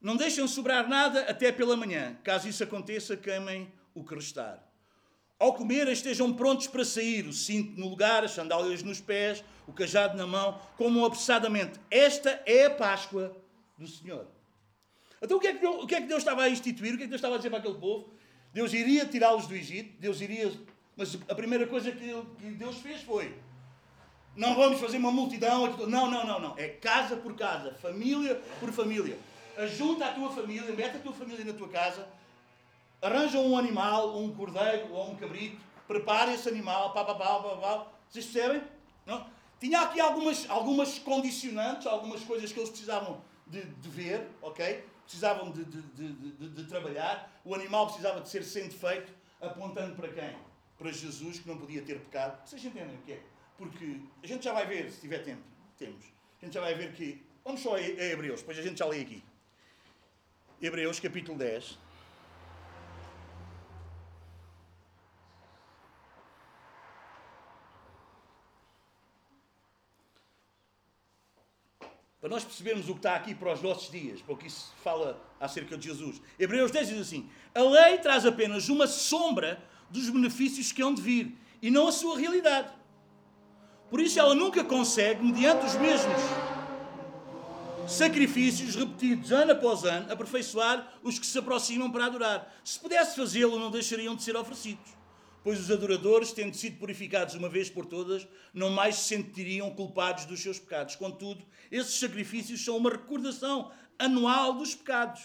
Não deixem sobrar nada até pela manhã. Caso isso aconteça, queimem o que restar. Ao comer, estejam prontos para sair, o cinto no lugar, as sandálias nos pés, o cajado na mão, comam apressadamente. Esta é a Páscoa do Senhor. Então o que, é que Deus, o que é que Deus estava a instituir? O que é que Deus estava a dizer para aquele povo? Deus iria tirá-los do Egito, Deus iria. Mas a primeira coisa que Deus fez foi: não vamos fazer uma multidão. Não, não, não, não. É casa por casa, família por família. Ajunta a tua família, mete a tua família na tua casa, arranja um animal, um cordeiro ou um cabrito, prepara esse animal, pá, pá, pá, pá, pá. Vocês percebem? Não? Tinha aqui algumas, algumas condicionantes, algumas coisas que eles precisavam de, de ver, ok? precisavam de, de, de, de, trabalhar, o animal precisava de ser sendo feito, apontando para quem? Para Jesus, que não podia ter pecado. Vocês entendem o que é? Porque a gente já vai ver, se tiver tempo, temos. A gente já vai ver que. Vamos só a Hebreus, depois a gente já lê aqui. Hebreus capítulo 10. Para nós percebermos o que está aqui para os nossos dias, para o que isso fala acerca de Jesus. Hebreus 10 diz assim: A lei traz apenas uma sombra dos benefícios que hão de vir e não a sua realidade. Por isso ela nunca consegue, mediante os mesmos sacrifícios repetidos ano após ano, aperfeiçoar os que se aproximam para adorar. Se pudesse fazê-lo, não deixariam de ser oferecidos pois os adoradores, tendo sido purificados uma vez por todas, não mais se sentiriam culpados dos seus pecados. Contudo, esses sacrifícios são uma recordação anual dos pecados,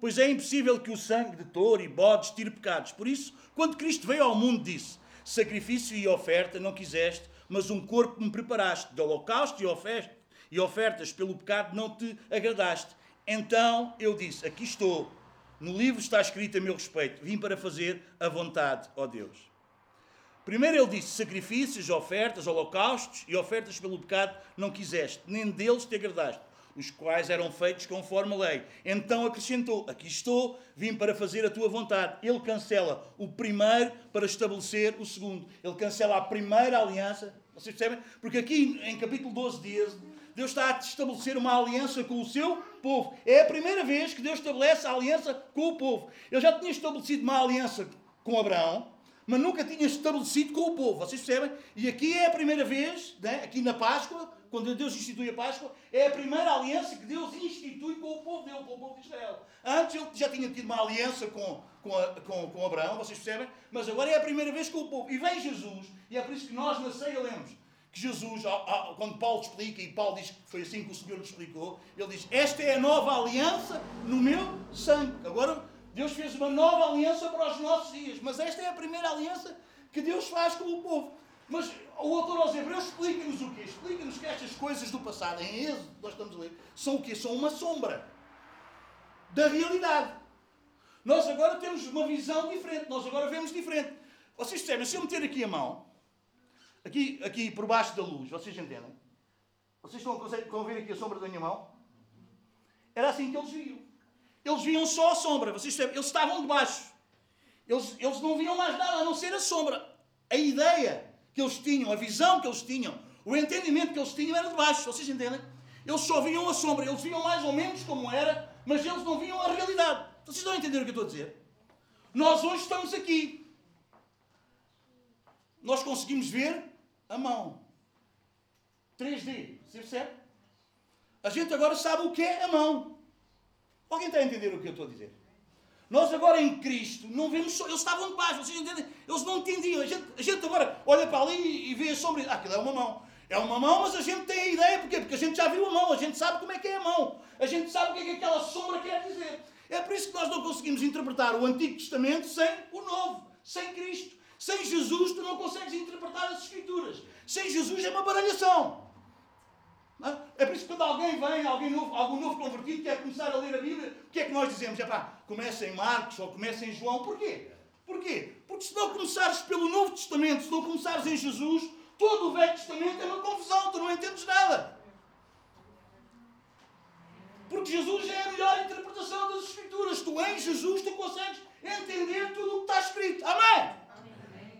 pois é impossível que o sangue de touro e bodes tire pecados. Por isso, quando Cristo veio ao mundo, disse: Sacrifício e oferta não quiseste, mas um corpo me preparaste. De holocausto e ofertas pelo pecado não te agradaste. Então eu disse: Aqui estou. No livro está escrito a meu respeito: Vim para fazer a vontade, ó Deus. Primeiro ele disse: sacrifícios, ofertas, holocaustos e ofertas pelo pecado não quiseste, nem deles te agradaste, os quais eram feitos conforme a lei. Então acrescentou: Aqui estou, vim para fazer a tua vontade. Ele cancela o primeiro para estabelecer o segundo. Ele cancela a primeira aliança. Vocês percebem? Porque aqui em capítulo 12 dias, Deus está a estabelecer uma aliança com o seu povo. É a primeira vez que Deus estabelece a aliança com o povo. Ele já tinha estabelecido uma aliança com Abraão mas nunca tinha estabelecido com o povo. Vocês percebem? E aqui é a primeira vez, né? aqui na Páscoa, quando Deus institui a Páscoa, é a primeira aliança que Deus institui com o povo dele, com o povo de Israel. Antes ele já tinha tido uma aliança com, com, a, com, com Abraão, vocês percebem? Mas agora é a primeira vez com o povo. E vem Jesus, e é por isso que nós na ceia lemos que Jesus, quando Paulo explica, e Paulo diz que foi assim que o Senhor nos explicou, ele diz: Esta é a nova aliança no meu sangue. Agora Deus fez uma nova aliança para os nossos dias, mas esta é a primeira aliança que Deus faz com o povo. Mas o autor aos Hebreus explica-nos o quê? Explica-nos que estas coisas do passado, em Êxodo, nós estamos a ler, são o quê? São uma sombra da realidade. Nós agora temos uma visão diferente, nós agora vemos diferente. Vocês percebem, se eu meter aqui a mão, aqui, aqui por baixo da luz, vocês entendem? Vocês estão a, ver aqui a sombra da minha mão? Era assim que eles viam. Eles viam só a sombra, vocês sabem, eles estavam debaixo. Eles, eles não viam mais nada a não ser a sombra. A ideia que eles tinham, a visão que eles tinham, o entendimento que eles tinham era de baixo. Vocês entendem? Eles só viam a sombra, eles viam mais ou menos como era, mas eles não viam a realidade. Vocês estão a entender o que eu estou a dizer? Nós hoje estamos aqui. Nós conseguimos ver a mão. 3D. Você percebe? A gente agora sabe o que é a mão. Alguém está a entender o que eu estou a dizer? Nós agora em Cristo não vemos só. Eles estavam de baixo, vocês entendem? Eles não entendiam. A gente, a gente agora olha para ali e vê a sombra ah, aquilo é uma mão. É uma mão, mas a gente tem a ideia, porquê? Porque a gente já viu a mão, a gente sabe como é que é a mão, a gente sabe o que é que aquela sombra quer dizer. É por isso que nós não conseguimos interpretar o Antigo Testamento sem o Novo, sem Cristo. Sem Jesus, tu não consegues interpretar as Escrituras. Sem Jesus é uma baralhação. É? por isso que quando alguém vem, alguém novo, algum novo convertido, quer começar a ler a Bíblia, o que é que nós dizemos? É pá, começa em Marcos ou começa em João. Porquê? Porquê? Porque se não começares pelo Novo Testamento, se não começares em Jesus, todo o Velho Testamento é uma confusão, tu não entendes nada. Porque Jesus é a melhor interpretação das Escrituras. Tu em Jesus tu consegues entender tudo o que está escrito. Amém?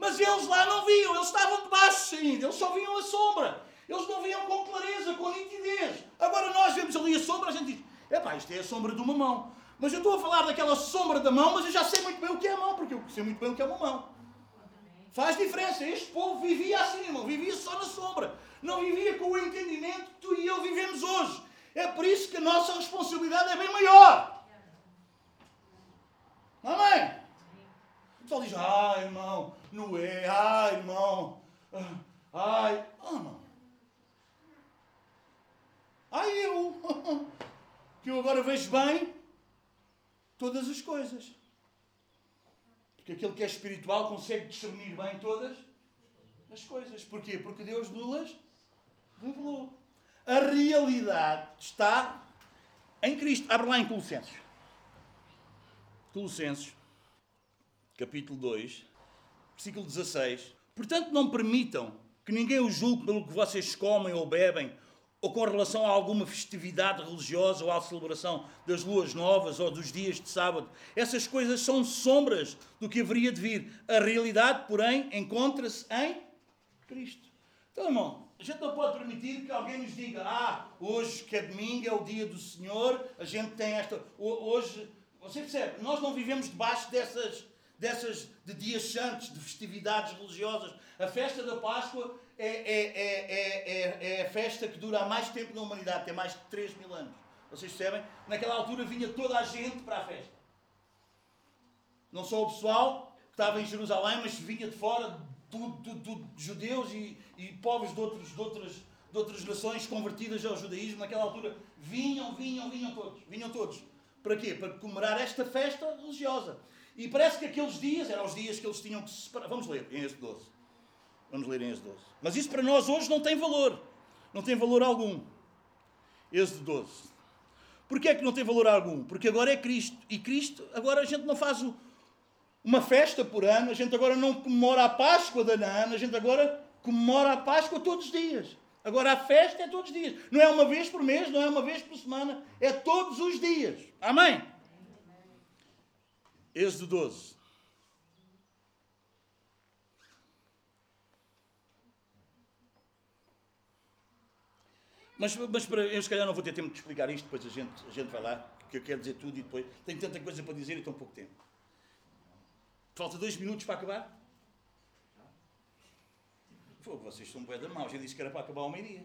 Mas eles lá não viam, eles estavam debaixo ainda, eles só viam a sombra. Eles não viam com clareza, com nitidez. Agora nós vemos ali a sombra, a gente diz: epá, isto é a sombra de uma mão. Mas eu estou a falar daquela sombra da mão, mas eu já sei muito bem o que é a mão, porque eu sei muito bem o que é uma mão. Faz diferença. Este povo vivia assim, irmão, vivia só na sombra. Não vivia com o entendimento que tu e eu vivemos hoje. É por isso que a nossa responsabilidade é bem maior. Amém? O pessoal diz: ai, irmão, não é, ai, irmão, ai, oh, irmão. Ai, eu, que eu agora vejo bem todas as coisas. Porque aquele que é espiritual consegue discernir bem todas as coisas. Porquê? Porque Deus nulas revelou. A realidade está em Cristo. Abre lá em Colossenses. Colossenses, capítulo 2, versículo 16. Portanto, não permitam que ninguém os julgue pelo que vocês comem ou bebem ou com relação a alguma festividade religiosa ou à celebração das luas novas ou dos dias de sábado. Essas coisas são sombras do que haveria de vir. A realidade, porém, encontra-se em Cristo. Então, irmão, a gente não pode permitir que alguém nos diga: ah, hoje que é domingo, é o dia do Senhor, a gente tem esta. Hoje. Você percebe? Nós não vivemos debaixo dessas, dessas de dias santos, de festividades religiosas. A festa da Páscoa é, é, é, é, a festa que dura há mais tempo na humanidade, tem mais de 3 mil anos. Vocês percebem? Naquela altura vinha toda a gente para a festa. Não só o pessoal que estava em Jerusalém, mas vinha de fora, tudo, tudo, tudo judeus e, e povos de, outros, de, outras, de outras nações convertidas ao judaísmo. Naquela altura vinham, vinham, vinham todos. Vinham todos. Para quê? Para comemorar esta festa religiosa. E parece que aqueles dias eram os dias que eles tinham que se separar. Vamos ler em este 12. Vamos ler em Êxodo 12. Mas isso para nós hoje não tem valor. Não tem valor algum. Êxodo 12. Porquê é que não tem valor algum? Porque agora é Cristo. E Cristo, agora a gente não faz uma festa por ano, a gente agora não comemora a Páscoa da ano, a gente agora comemora a Páscoa todos os dias. Agora a festa é todos os dias. Não é uma vez por mês, não é uma vez por semana, é todos os dias. Amém? Êxodo 12. Mas, mas para, eu se calhar não vou ter tempo de explicar isto, depois a gente, a gente vai lá, que eu quero dizer tudo e depois tenho tanta coisa para dizer e tão pouco tempo. Falta dois minutos para acabar? Fogo, vocês são bué da mal. Já disse que era para acabar ao meio-dia.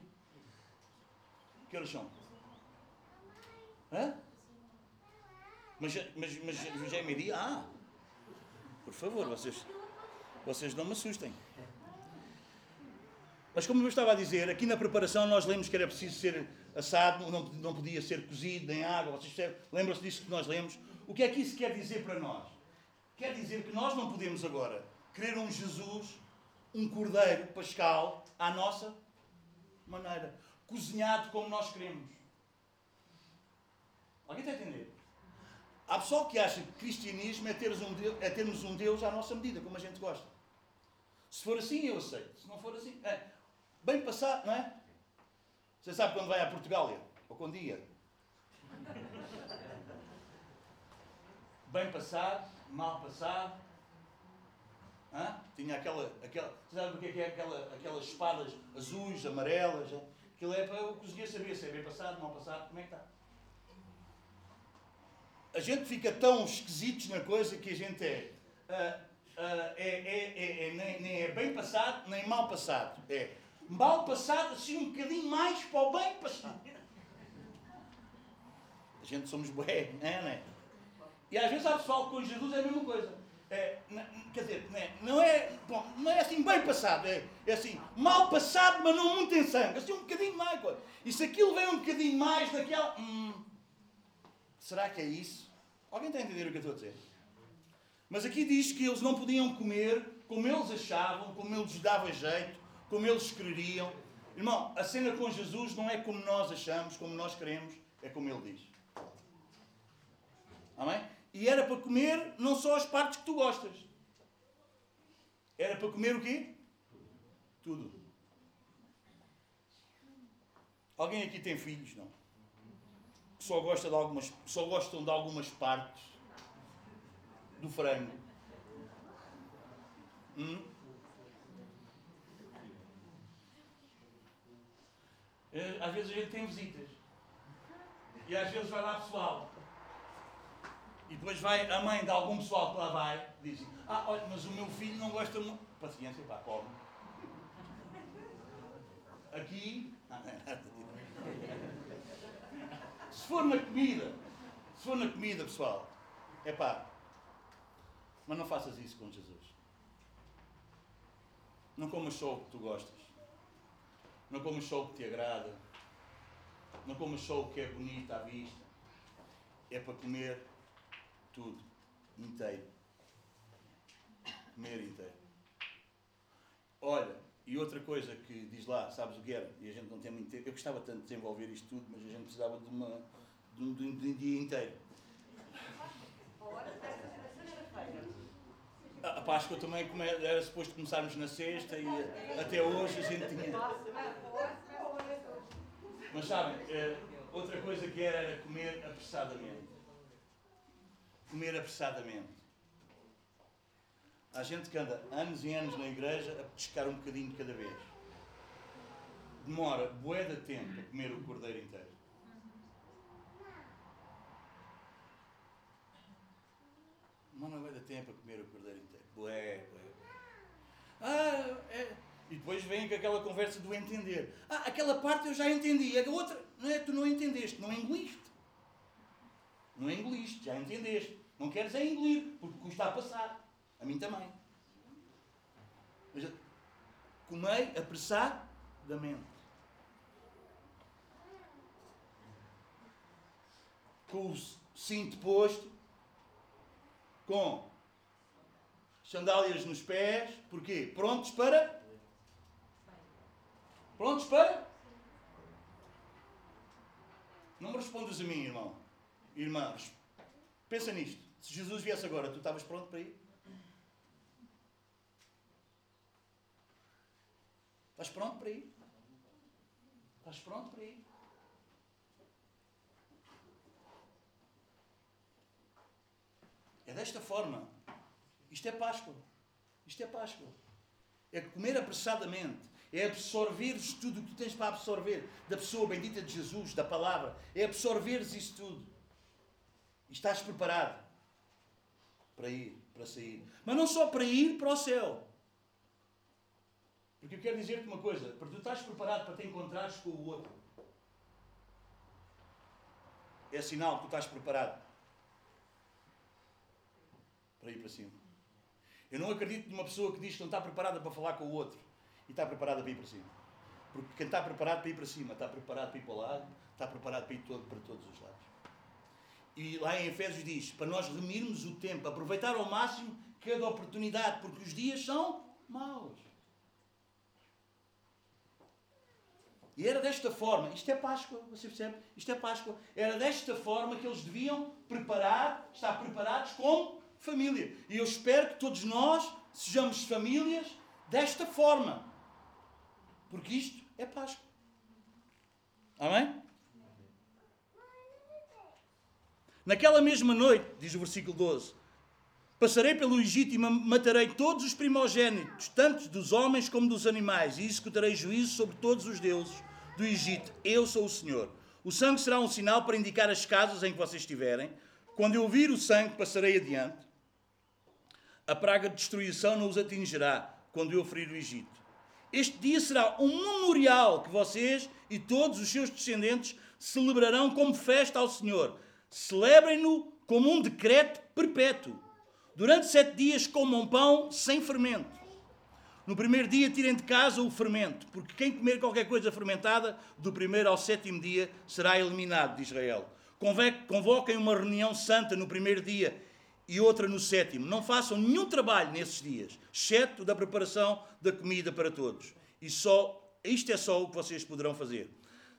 Que horas são? Hã? Mas, mas, mas já é meio-dia? Ah! Por favor, vocês, vocês não me assustem. Mas como eu estava a dizer, aqui na preparação nós lemos que era preciso ser assado, não, não podia ser cozido em água. Vocês lembram-se disso que nós lemos? O que é que isso quer dizer para nós? Quer dizer que nós não podemos agora querer um Jesus, um cordeiro pascal, à nossa maneira, cozinhado como nós queremos. Alguém está a entender? Há pessoal que acha que cristianismo é, teres um Deus, é termos um Deus à nossa medida, como a gente gosta. Se for assim, eu aceito. Se não for assim, é bem passado, não é? Você sabe quando vai a Portugália? Ou quando ia? Bem passado, mal passado, Hã? Tinha aquela, aquela. Sabe o que é, que é aquela, aquelas espadas azuis, amarelas? Hein? Aquilo é para o cozinheiro saber se é bem passado, mal passado, como é que está. A gente fica tão esquisitos na coisa que a gente é. Uh, uh, é, é, é nem, nem, é bem passado, nem mal passado. É mal passado, assim um bocadinho mais para o bem passado. A gente somos bué, não é? E às vezes há pessoal com Jesus é a mesma coisa. É, quer dizer, não é, bom, não é assim bem passado, é, é, assim, mal passado, mas não muito em sangue, assim um bocadinho mais. E se aquilo vem um bocadinho mais daquela. Hum, será que é isso? Alguém está a entender o que eu estou a dizer? Mas aqui diz que eles não podiam comer como eles achavam, como eles dava jeito, como eles queriam. Irmão, a cena com Jesus não é como nós achamos, como nós queremos, é como ele diz. Amém? E era para comer não só as partes que tu gostas. Era para comer o quê? Tudo. Alguém aqui tem filhos, não? Que só, gosta de algumas, só gostam de algumas partes do frango. Hum? Às vezes a gente tem visitas. E às vezes vai lá pessoal. E depois vai a mãe de algum pessoal que lá vai, diz ah, olha, mas o meu filho não gosta muito. Paciência, pá, come. Aqui. se for na comida, se for na comida, pessoal, é pá. Mas não faças isso com Jesus. Não comas só o que tu gostas. Não comas só o que te agrada. Não comas só o que é bonito à vista. É para comer tudo, inteiro. Comer inteiro. Olha, e outra coisa que diz lá, sabes o que era? E a gente não tem muito tempo. Eu gostava tanto de desenvolver isto tudo, mas a gente precisava de, uma, de, um, de um dia inteiro. Páscoa também era suposto começarmos na sexta e até hoje a gente tinha. Mas sabem, eh, outra coisa que era era comer apressadamente comer apressadamente. Há gente que anda anos e anos na igreja a pescar um bocadinho de cada vez. Demora bué de tempo a comer o cordeiro inteiro. Demora bué de tempo a comer o cordeiro inteiro. Bué, bué. Ah, é... E depois vem com aquela conversa do entender. Ah, aquela parte eu já entendi. A outra, não é? Tu não entendeste, não engoliste. Não engoliste, já entendeste. Não queres é engolir, porque custa a passar. A mim também. Mas comei apressadamente. Com o cinto posto, com sandálias nos pés, porquê? Prontos para? Prontos para? Não me respondas a mim, irmão. Irmãos, Pensa nisto. Se Jesus viesse agora, tu estavas pronto para ir? Estás pronto para ir? Estás pronto para ir? É desta forma. Isto é Páscoa. Isto é Páscoa. É comer apressadamente. É absorveres tudo o que tu tens para absorver da pessoa bendita de Jesus, da palavra. É absorveres isso tudo. E estás preparado para ir, para sair. Mas não só para ir para o céu. Porque eu quero dizer-te uma coisa: porque tu estás preparado para te encontrares com o outro. É sinal que tu estás preparado para ir para cima. Eu não acredito numa pessoa que diz que não está preparada para falar com o outro e está preparada para ir para cima. Porque quem está preparado para ir para cima está preparado para ir para o lado, está preparado para ir todo, para todos os lados. E lá em Efésios diz: para nós remirmos o tempo, aproveitar ao máximo cada oportunidade, porque os dias são maus. E era desta forma, isto é Páscoa, você percebe? Isto é Páscoa. Era desta forma que eles deviam preparar, estar preparados como família. E eu espero que todos nós sejamos famílias desta forma. Porque isto é Páscoa. Amém? Naquela mesma noite, diz o versículo 12, Passarei pelo Egito e matarei todos os primogênitos, tanto dos homens como dos animais, e executarei juízo sobre todos os deuses do Egito. Eu sou o Senhor. O sangue será um sinal para indicar as casas em que vocês estiverem. Quando eu vir o sangue, passarei adiante. A praga de destruição não os atingirá quando eu ferir o Egito. Este dia será um memorial que vocês e todos os seus descendentes celebrarão como festa ao Senhor. Celebrem-no como um decreto perpétuo. Durante sete dias comam pão sem fermento. No primeiro dia tirem de casa o fermento, porque quem comer qualquer coisa fermentada, do primeiro ao sétimo dia, será eliminado de Israel. Convoquem uma reunião santa no primeiro dia e outra no sétimo. Não façam nenhum trabalho nesses dias, exceto da preparação da comida para todos. E só isto é só o que vocês poderão fazer.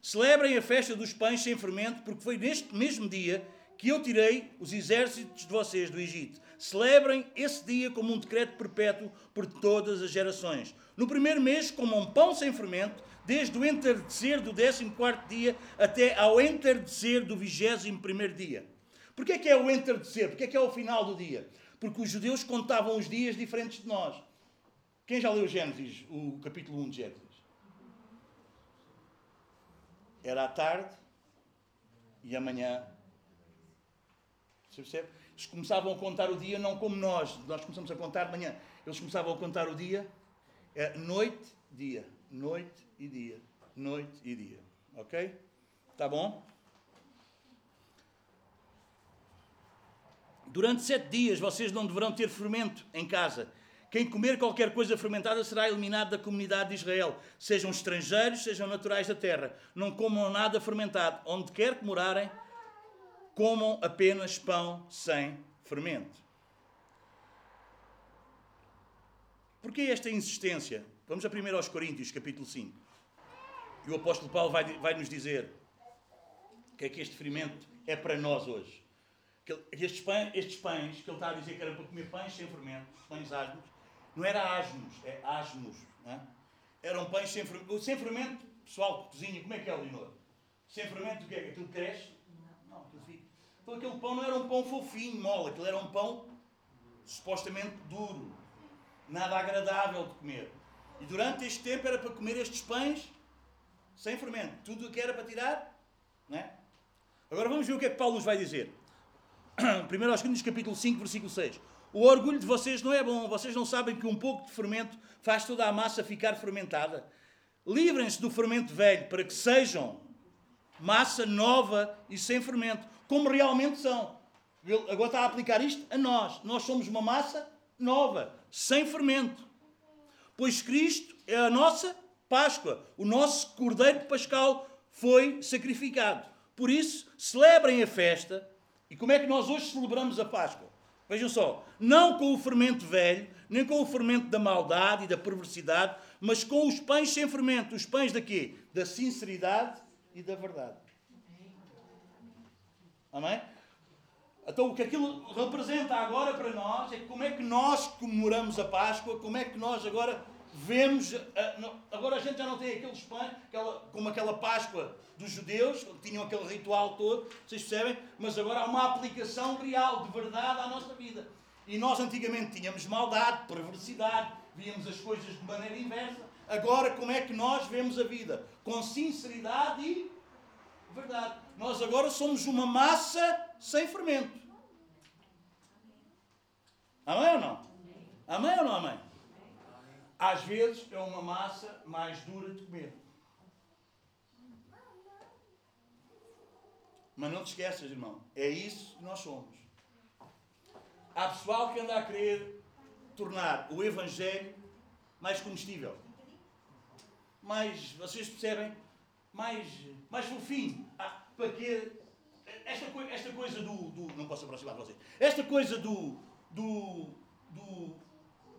Celebrem a festa dos pães sem fermento, porque foi neste mesmo dia que eu tirei os exércitos de vocês do Egito. Celebrem esse dia como um decreto perpétuo por todas as gerações. No primeiro mês, comam pão sem fermento, desde o entardecer do 14 dia até ao entardecer do 21 dia. Porquê é que é o entardecer? Porquê é que é o final do dia? Porque os judeus contavam os dias diferentes de nós. Quem já leu Gênesis, o capítulo 1 de Gênesis? Era à tarde e amanhã. Você percebe? Eles começavam a contar o dia não como nós. Nós começamos a contar de manhã. Eles começavam a contar o dia. É noite, dia. Noite e dia. Noite e dia. Ok? Tá bom? Durante sete dias vocês não deverão ter fermento em casa. Quem comer qualquer coisa fermentada será eliminado da comunidade de Israel. Sejam estrangeiros, sejam naturais da terra. Não comam nada fermentado. Onde quer que morarem, comam apenas pão sem fermento. Porquê esta insistência? Vamos a 1 aos Coríntios, capítulo 5. E o apóstolo Paulo vai, vai nos dizer que é que este fermento é para nós hoje. Estes pães, estes pães, que ele está a dizer que eram para comer pães sem fermento, pães asmos, não era asmos, é asmos. É? Eram pães sem fermento. Sem fermento, pessoal que cozinha, como é que é, Leonor? Sem fermento, o que é? Aquilo cresce? Não, aquilo fica. Então aquele pão não era um pão fofinho, mole, aquilo era um pão supostamente duro, nada agradável de comer. E durante este tempo era para comer estes pães sem fermento. Tudo o que era para tirar, não é? Agora vamos ver o que é que Paulo nos vai dizer. 1 aos Coríntios capítulo 5, versículo 6. O orgulho de vocês não é bom. Vocês não sabem que um pouco de fermento faz toda a massa ficar fermentada. Livrem-se do fermento velho para que sejam massa nova e sem fermento, como realmente são. Ele agora está a aplicar isto a nós. Nós somos uma massa nova, sem fermento. Pois Cristo é a nossa Páscoa. O nosso Cordeiro Pascal foi sacrificado. Por isso, celebrem a festa e como é que nós hoje celebramos a Páscoa? Vejam só, não com o fermento velho, nem com o fermento da maldade e da perversidade, mas com os pães sem fermento. Os pães da quê? Da sinceridade e da verdade. Amém? Então, o que aquilo representa agora para nós é como é que nós comemoramos a Páscoa, como é que nós agora vemos. Agora a gente já não tem aqueles pães, aquela, como aquela Páscoa dos judeus, tinham aquele ritual todo, vocês percebem? Mas agora há uma aplicação real, de verdade, à nossa vida. E nós antigamente tínhamos maldade, perversidade, víamos as coisas de maneira inversa. Agora, como é que nós vemos a vida? Com sinceridade e verdade. Nós agora somos uma massa sem fermento. Amém ou não? Amém ou não amém? Às vezes é uma massa mais dura de comer. Mas não te esqueças, irmão, é isso que nós somos. Há pessoal que anda a querer tornar o Evangelho mais comestível. Mais, vocês percebem? Mais, mais fofinho. Ah, para quê? Esta, esta coisa do, do, Não posso aproximar de vocês. Esta coisa do, do, do,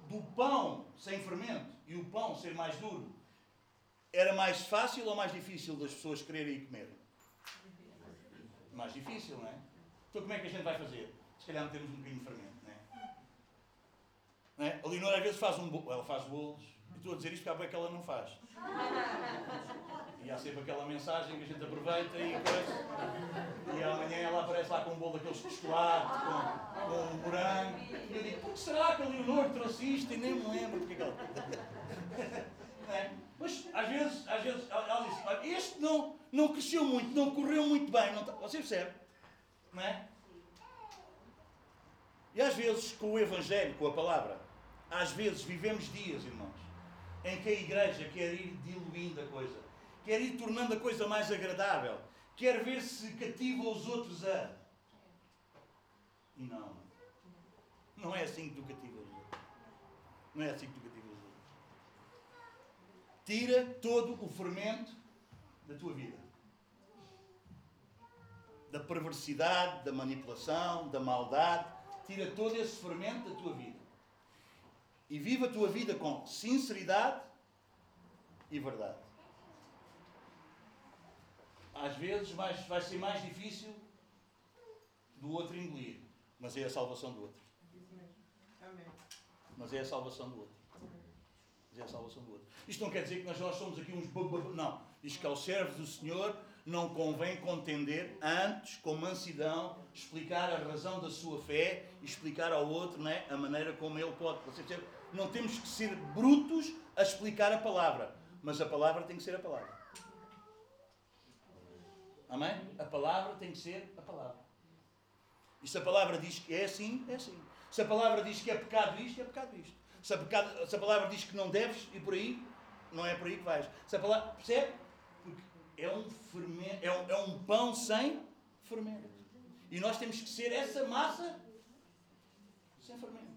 do pão sem fermento e o pão ser mais duro era mais fácil ou mais difícil das pessoas quererem ir comer? mais difícil, não é? Então como é que a gente vai fazer? Se calhar metemos um bocadinho de fermento, não é? Não é? A Leonor às vezes faz um bolo, ela faz bolos, e estou a dizer isto porque há bem que ela não faz. E há sempre aquela mensagem que a gente aproveita e coisa. E amanhã ela aparece lá com um bolo daqueles de chocolate, com, com um morango. E eu digo, por que será que a Leonor trouxe isto e nem me lembro porque é que ela. É? Mas às vezes, às vezes ela diz, este não, não cresceu muito, não correu muito bem. Não tá... Você percebe? Não é? E às vezes, com o Evangelho, com a palavra, às vezes vivemos dias, irmãos, em que a igreja quer ir diluindo a coisa, quer ir tornando a coisa mais agradável, quer ver se cativa os outros a. E não. Não é assim que tu cativas os outros. Não é assim que tu cativas os outros. Tira todo o fermento da tua vida. Da perversidade, da manipulação, da maldade tira todo esse fermento da tua vida. E viva a tua vida com sinceridade e verdade. Às vezes vai, vai ser mais difícil do outro engolir, mas é a salvação do outro. Mas é a salvação do outro. Mas é a salvação do outro. Isto não quer dizer que nós, nós somos aqui uns. Não. Diz que ao servo do Senhor não convém contender, antes, com mansidão, explicar a razão da sua fé e explicar ao outro né, a maneira como ele pode. Não temos que ser brutos a explicar a palavra, mas a palavra tem que ser a palavra. Amém? A palavra tem que ser a palavra. E se a palavra diz que é assim, é assim. Se a palavra diz que é pecado isto, é pecado isto. Se a, pecado, se a palavra diz que não deves ir por aí, não é por aí que vais. Se a palavra, percebe? é um, fermento, é um, é um pão sem fermento. E nós temos que ser essa massa sem fermento.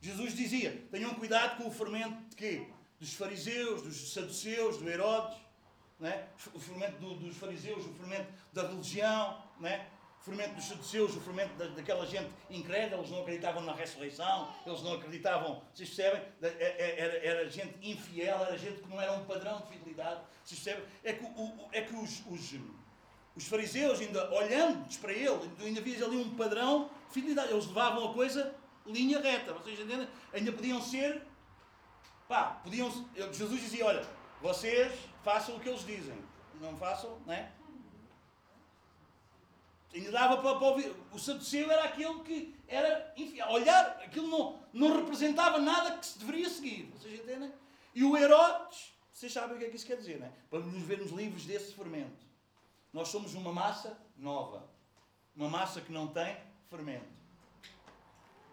Jesus dizia: tenham cuidado com o fermento de quê? Dos fariseus, dos saduceus, do Herodes, né? o fermento do, dos fariseus, o fermento da religião, né? o fermento dos saduceus, o fermento da, daquela gente incrédula, eles não acreditavam na ressurreição, eles não acreditavam, vocês percebem? É, é, era, era gente infiel, era gente que não era um padrão de fidelidade. Vocês percebem? É que, o, é que os, os, os fariseus, ainda olhando para ele, ainda havia ali um padrão de fidelidade. Eles levavam a coisa linha reta. Vocês entendem? Ainda podiam ser. Pá, podiam. Jesus dizia: olha, vocês façam o que eles dizem. Não façam, não é? Ainda dava para, para ouvir. O saduceu era aquele que era, enfim, olhar, aquilo não, não representava nada que se deveria seguir. Vocês entendem? E o Herodes, vocês sabem o que é que isso quer dizer, não é? Para nos vermos livres desse fermento. Nós somos uma massa nova. Uma massa que não tem fermento.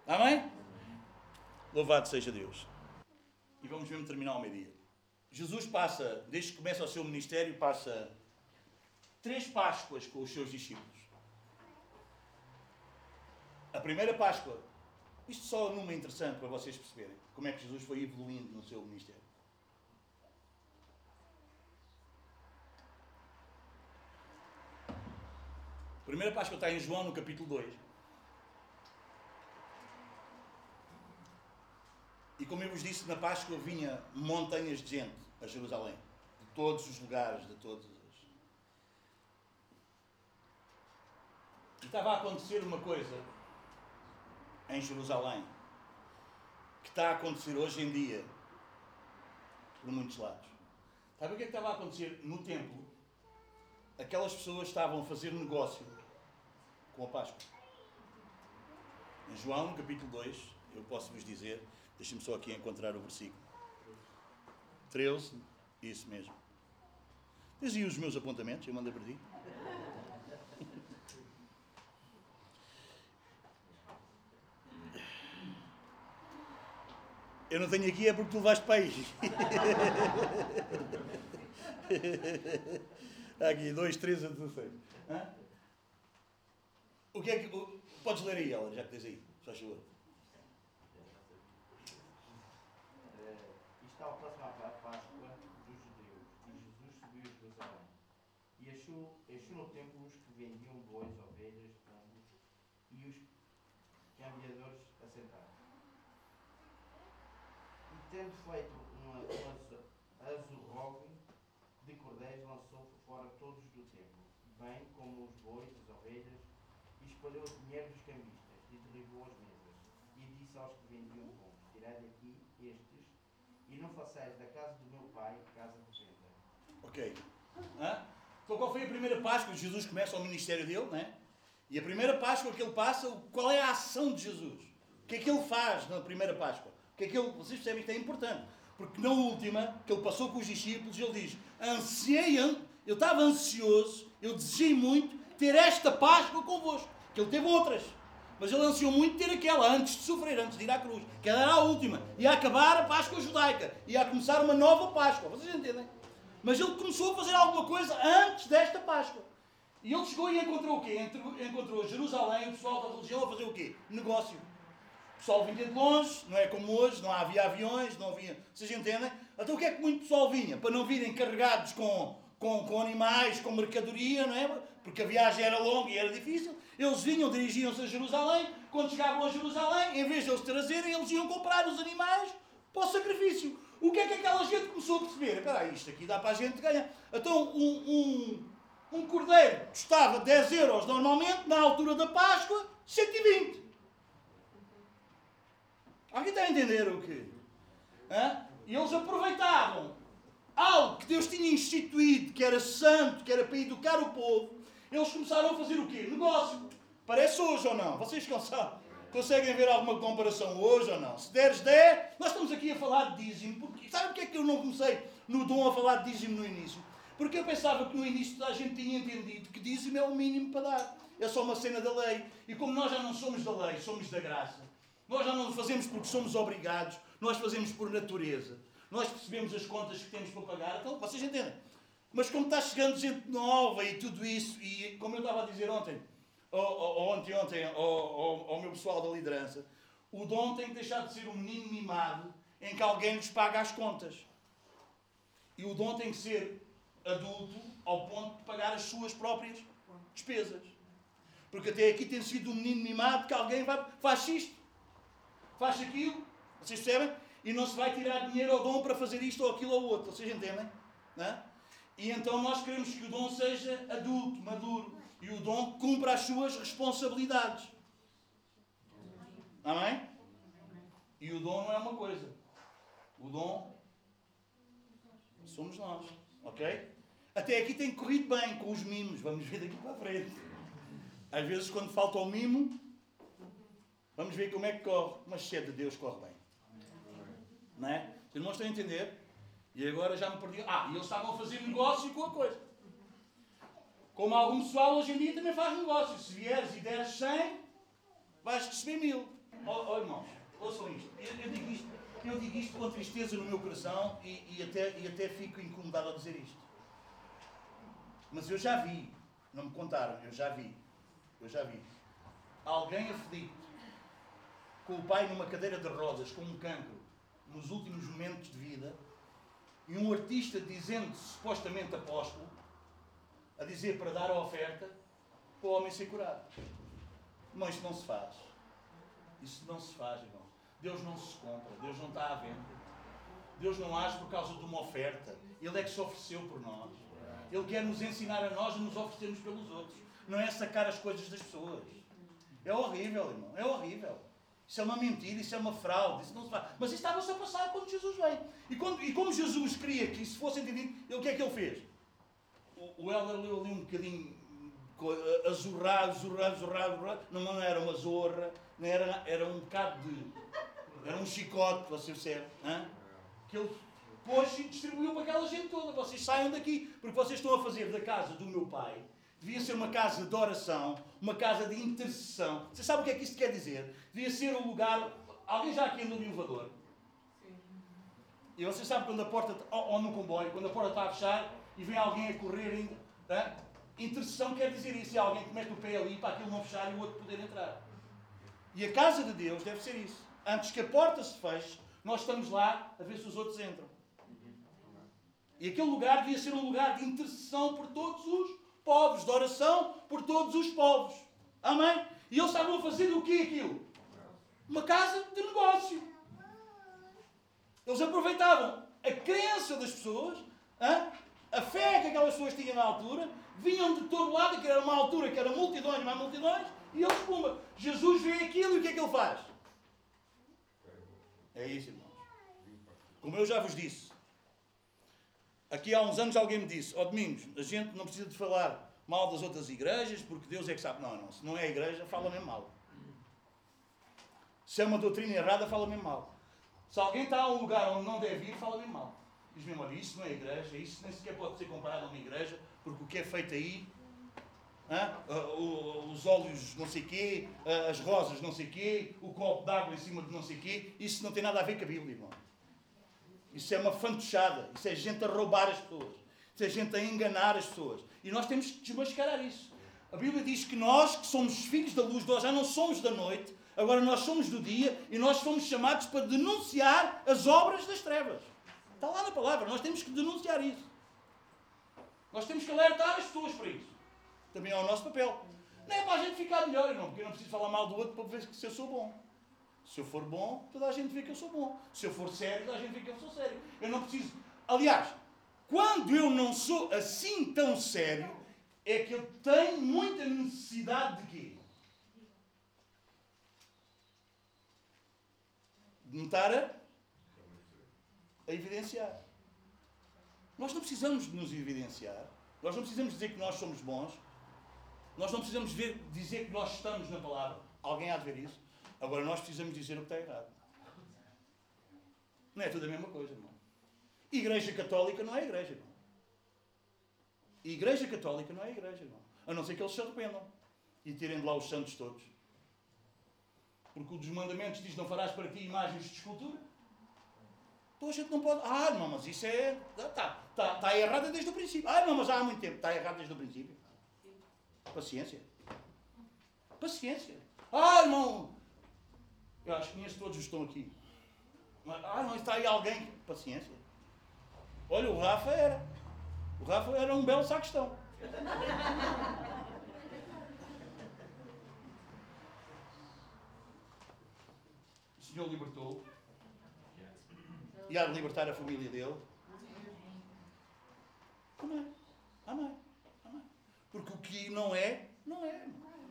Amém? Louvado seja Deus. E vamos mesmo terminar ao meio-dia. Jesus passa, desde que começa o seu ministério, passa três Páscoas com os seus discípulos. A primeira Páscoa, isto só numa interessante para vocês perceberem como é que Jesus foi evoluindo no seu ministério. A primeira Páscoa está em João, no capítulo 2. E como eu vos disse, na Páscoa vinha montanhas de gente a Jerusalém, de todos os lugares, de todos os. E estava a acontecer uma coisa em Jerusalém, que está a acontecer hoje em dia por muitos lados. Sabe o que, é que estava a acontecer no templo? Aquelas pessoas estavam a fazer negócio com a Páscoa. Em João, capítulo 2, eu posso vos dizer, deixem-me só aqui encontrar o versículo. 13, isso mesmo. Dizia os meus apontamentos, eu mandei para ti. Eu não tenho aqui é porque tu vais para aí. aqui, 2, 3 a 16. O que é que. Podes ler aí, ela, já que tens aí, só favor. Está ao próximo à Páscoa dos judeus. E Jesus subiu a Jerusalém. E achou, achou no templo os que vendiam bois, ovelhas, pombos e os cambiadores assentados tendo feito uma, uma azurrogue de cordéis, lançou fora todos do templo, bem como os bois, as ovelhas, e espalhou o dinheiro dos cambistas, e derribou as mesas, e disse aos que vendiam pão, tirai daqui façais da casa do meu pai casa de venda. Ok. Hã? Então, qual foi a primeira Páscoa? Jesus começa o ministério dele, né? E a primeira Páscoa que ele passa, qual é a ação de Jesus? O que é que ele faz na primeira Páscoa? O que é que ele, vocês percebem que é importante. Porque na última, que ele passou com os discípulos, ele diz: Ansiei, eu estava ansioso, eu desejei muito ter esta Páscoa convosco. Que ele teve outras. Mas ele ansiou muito ter aquela antes de sofrer, antes de ir à cruz. Que era a última. Ia acabar a Páscoa judaica. Ia começar uma nova Páscoa. Vocês entendem? Mas ele começou a fazer alguma coisa antes desta Páscoa. E ele chegou e encontrou o quê? Encontrou Jerusalém, o pessoal da religião, a fazer o quê? Negócio. O pessoal vinha de longe, não é como hoje, não havia aviões, não havia. Vocês entendem? Então o que é que muito pessoal vinha? Para não virem carregados com, com, com animais, com mercadoria, não é? Porque a viagem era longa e era difícil. Eles vinham, dirigiam-se a Jerusalém. Quando chegavam a Jerusalém, em vez de eles trazerem, eles iam comprar os animais para o sacrifício. O que é que aquela gente começou a perceber? Espera aí, isto aqui dá para a gente ganhar. Então, um, um, um cordeiro custava 10 euros normalmente, na altura da Páscoa, 120. Alguém está a entender o quê? Hã? E eles aproveitavam algo que Deus tinha instituído, que era santo, que era para educar o povo, eles começaram a fazer o quê? Negócio. Parece hoje ou não? Vocês conseguem ver alguma comparação hoje ou não? Se deres 10, nós estamos aqui a falar de dízimo. Porque, sabe o que é que eu não comecei no dom a falar de dízimo no início? Porque eu pensava que no início toda a gente tinha entendido que dízimo é o mínimo para dar. É só uma cena da lei. E como nós já não somos da lei, somos da graça. Nós já não fazemos porque somos obrigados, nós fazemos por natureza. Nós percebemos as contas que temos para pagar. Então, vocês entendem? Mas como está chegando gente nova e tudo isso, e como eu estava a dizer ontem, ou, ou ontem, ontem, ao, meu pessoal da liderança, o dom tem que deixar de ser um menino mimado em que alguém lhes paga as contas. E o dom tem que ser adulto ao ponto de pagar as suas próprias despesas. Porque até aqui tem sido um menino mimado que alguém vai, faz isto, faz aquilo, vocês percebem? E não se vai tirar dinheiro ao dom para fazer isto ou aquilo ou outro, vocês entendem? Não é? E então nós queremos que o dom seja adulto, maduro. E o dom cumpra as suas responsabilidades. Amém? E o dom não é uma coisa. O dom somos nós. Ok? Até aqui tem corrido bem com os mimos. Vamos ver daqui para a frente. Às vezes, quando falta o mimo, vamos ver como é que corre. Mas se é de Deus, corre bem. Não é? Os irmãos estão a entender? E agora já me perdi. Ah, e eles estavam a fazer negócio com a coisa. Como algum pessoal hoje em dia também faz negócio. Se vieres e deres 100, vais receber mil. Oh, oh irmãos, ouçam isto. Eu, eu, digo isto. eu digo isto com tristeza no meu coração e, e, até, e até fico incomodado a dizer isto. Mas eu já vi, não me contaram, eu já vi, eu já vi. Alguém aflito, com o pai numa cadeira de rodas, com um cancro, nos últimos momentos de vida, e um artista dizendo supostamente apóstolo, a dizer para dar a oferta para o homem ser curado. Não, isso não se faz. Isso não se faz, irmão. Deus não se compra, Deus não está à venda. Deus não age por causa de uma oferta. Ele é que se ofereceu por nós. Ele quer nos ensinar a nós a nos oferecermos pelos outros. Não é sacar as coisas das pessoas. É horrível, irmão. É horrível. Isso é uma mentira, isso é uma fraude, isso não se faz. Mas isso estava-se a passar quando Jesus veio. E, quando, e como Jesus queria que isso fosse entendido, ele, o que é que ele fez? O, o Helder leu ali um bocadinho azurrado, azurrado, azurrado, azurrado. Não, não era uma zorra, não era, era um bocado de. Era um chicote, você percebe? Hein? Que ele pôs e distribuiu para aquela gente toda. Vocês saiam daqui, porque vocês estão a fazer da casa do meu pai devia ser uma casa de oração, uma casa de intercessão. Você sabe o que é que isto quer dizer? Devia ser um lugar. Alguém já aqui andou no elevador? Sim. E você sabe quando a porta. Ou, ou no comboio, quando a porta está a fechar e vem alguém a correr ainda. Tá? Intercessão quer dizer isso. É alguém que mete o pé ali para aquilo não fechar e o outro poder entrar. E a casa de Deus deve ser isso. Antes que a porta se feche, nós estamos lá a ver se os outros entram. E aquele lugar devia ser um lugar de intercessão por todos os povos, de oração por todos os povos. Amém? E eles estavam a fazer o que aquilo? Uma casa de negócio. Eles aproveitavam a crença das pessoas, a fé que aquelas pessoas tinham na altura, vinham de todo lado, que era uma altura que era multidões, mais multidões, e eles, pumba, Jesus vê aquilo e o que é que ele faz? É isso, irmãos. Como eu já vos disse, Aqui há uns anos alguém me disse, ó oh, Domingos, a gente não precisa de falar mal das outras igrejas, porque Deus é que sabe. Não, não, se não é a igreja, fala mesmo mal. Se é uma doutrina errada, fala mesmo mal. Se alguém está a um lugar onde não deve ir, fala mesmo mal. Diz mesmo, olha, isso não é igreja, isso nem sequer pode ser comparado a uma igreja, porque o que é feito aí, os óleos não sei quê, as rosas não sei quê, o copo d'água em cima de não sei quê, isso não tem nada a ver com a Bíblia, irmão. Isso é uma fantochada, isso é gente a roubar as pessoas, isso é gente a enganar as pessoas. E nós temos que desmascarar isso. A Bíblia diz que nós, que somos filhos da luz, nós já não somos da noite, agora nós somos do dia e nós fomos chamados para denunciar as obras das trevas. Está lá na palavra, nós temos que denunciar isso. Nós temos que alertar as pessoas para isso. Também é o nosso papel. Não é para a gente ficar melhor, irmão, porque eu não preciso falar mal do outro para ver se eu sou bom. Se eu for bom, toda a gente vê que eu sou bom. Se eu for sério, toda a gente vê que eu sou sério. Eu não preciso. Aliás, quando eu não sou assim tão sério, é que eu tenho muita necessidade de quê? De me estar a, a evidenciar. Nós não precisamos de nos evidenciar. Nós não precisamos dizer que nós somos bons. Nós não precisamos ver, dizer que nós estamos na palavra. Alguém há de ver isso? Agora nós precisamos dizer o que está errado. Não é tudo a mesma coisa, irmão. Igreja católica não é igreja, irmão. Igreja católica não é igreja, irmão. A não ser que eles se arrependam e tirem de lá os santos todos. Porque o dos mandamentos diz: Não farás para ti imagens de escultura. Então a gente não pode. Ah, não, mas isso é. Está tá, tá errado desde o princípio. Ah, não, mas há muito tempo. Está errado desde o princípio. Paciência. Paciência. Ah, irmão, eu acho que conheço todos estão aqui. Mas, ah, não está aí alguém. Paciência. Olha, o Rafa era. O Rafa era um belo sacristão. O Senhor libertou. E há de libertar a família dele. Amém. Amém. Amém. Porque o que não é, não é.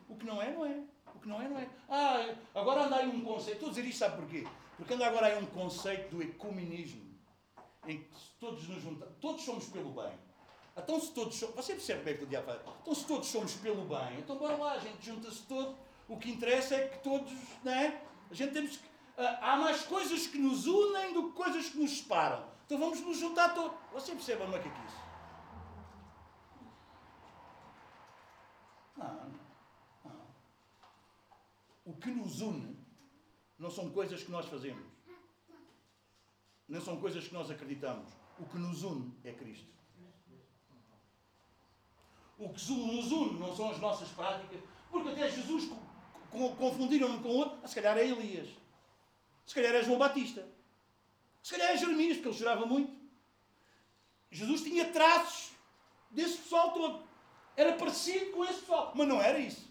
O que não é, não é. O que não é, não é. Ah, agora anda aí um conceito. Estou a dizer isto, sabe porquê? Porque anda agora aí um conceito do ecumenismo. Em que todos nos juntamos. Todos somos pelo bem. Então se todos somos. Você percebe bem que o diabo faz? Então se todos somos pelo bem, então bora lá, a gente junta-se todo. O que interessa é que todos, não é? A gente temos que. Ah, há mais coisas que nos unem do que coisas que nos separam. Então vamos nos juntar todos. Você percebe, não é que é isso? Não, o que nos une não são coisas que nós fazemos, não são coisas que nós acreditamos. O que nos une é Cristo. O que nos une não são as nossas práticas, porque até Jesus confundiram um com outro. Ah, se calhar é Elias, se calhar é João Batista, se calhar é Jeremias, porque ele chorava muito. Jesus tinha traços desse pessoal todo. Era parecido com esse pessoal, mas não era isso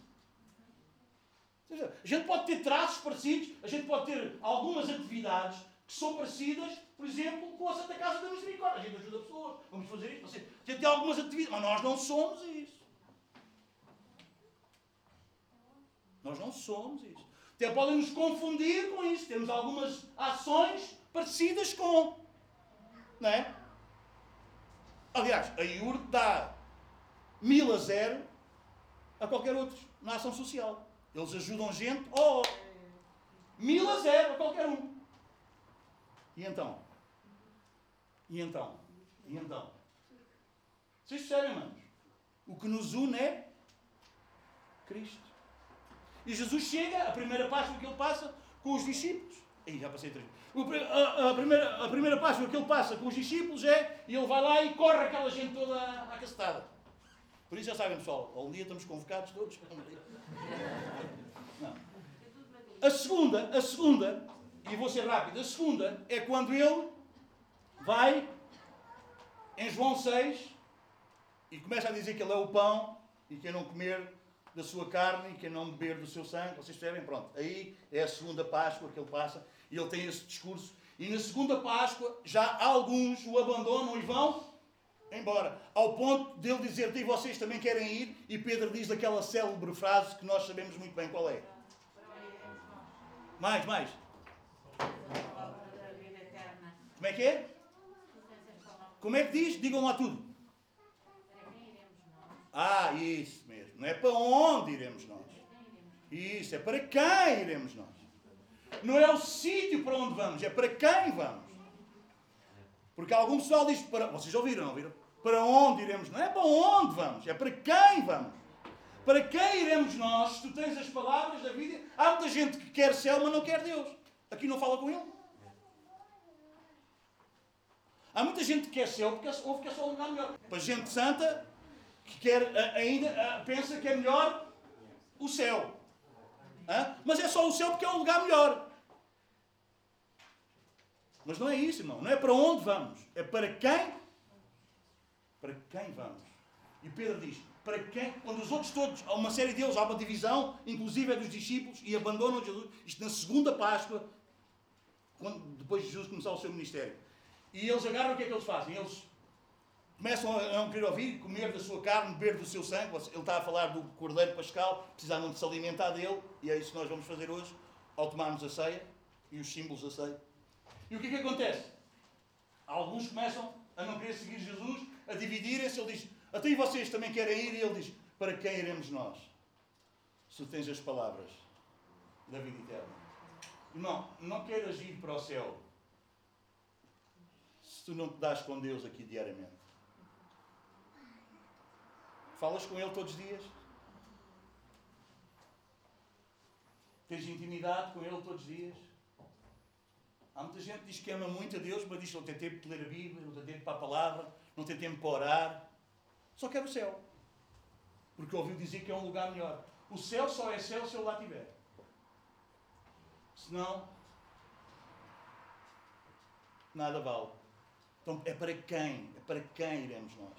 a gente pode ter traços parecidos, a gente pode ter algumas atividades que são parecidas, por exemplo, com a Santa Casa da Misericórdia. A gente ajuda pessoas, vamos fazer isso. A gente tem algumas atividades, mas nós não somos isso. Nós não somos isso. Até podem nos confundir com isso. Temos algumas ações parecidas com. Não é? Aliás, a IUR dá mil a zero a qualquer outro na ação social. Eles ajudam gente, oh, mil a zero a qualquer um. E então? E então? E então? Vocês percebem, irmãos? O que nos une é Cristo. E Jesus chega, a primeira Páscoa que ele passa com os discípulos. Aí já passei três. A, a, primeira, a primeira Páscoa que ele passa com os discípulos é, e ele vai lá e corre aquela gente toda à, cacetada. Por isso já sabem, pessoal, um dia estamos convocados todos. A segunda, a segunda, e vou ser rápido, a segunda é quando ele vai em João 6 e começa a dizer que ele é o pão e quem não comer da sua carne e quem não beber do seu sangue, vocês percebem? Pronto, aí é a segunda Páscoa que ele passa e ele tem esse discurso. E na segunda Páscoa já alguns o abandonam e vão embora. Ao ponto dele dizer, e vocês também querem ir? E Pedro diz aquela célebre frase que nós sabemos muito bem qual é. Mais, mais. Como é que é? Como é que diz? Digam lá tudo. Ah, isso mesmo. Não é para onde iremos nós. Isso, é para quem iremos nós. Não é o sítio para onde vamos, é para quem vamos. Porque algum pessoal diz, para, vocês ouviram, não ouviram? Para onde iremos? Não é para onde vamos, é para quem vamos. Para quem iremos nós? Se tu tens as palavras da vida, há muita gente que quer céu, mas não quer Deus. Aqui não fala com ele. Há muita gente que quer céu porque ouve que é só um lugar melhor. Para gente santa que quer ainda pensa que é melhor o céu. Mas é só o céu porque é um lugar melhor. Mas não é isso, irmão. Não é para onde vamos. É para quem? Para quem vamos. E Pedro diz: para quem? Quando os outros todos, há uma série deles, há uma divisão, inclusive é dos discípulos, e abandonam Jesus. Isto na segunda Páscoa, quando, depois de Jesus começar o seu ministério. E eles agarram, o que é que eles fazem? Eles começam a não querer ouvir, comer da sua carne, beber do seu sangue. Ele está a falar do cordeiro pascal, precisavam de se alimentar dele, e é isso que nós vamos fazer hoje, ao tomarmos a ceia e os símbolos da ceia. E o que é que acontece? Alguns começam a não querer seguir Jesus, a dividirem-se. Ele diz: Até vocês também querem ir? E ele diz: Para quem iremos nós? Se tens as palavras da vida eterna. Irmão, não queiras ir para o céu se tu não te dás com Deus aqui diariamente. Falas com Ele todos os dias? Tens intimidade com Ele todos os dias? Há muita gente que diz que ama muito a Deus, mas diz que não tem tempo de ler a Bíblia, não tem tempo para a palavra, não tem tempo para orar. Só quer o céu. Porque ouviu dizer que é um lugar melhor. O céu só é céu se ele lá estiver. Senão, nada vale. Então é para quem? É para quem iremos nós?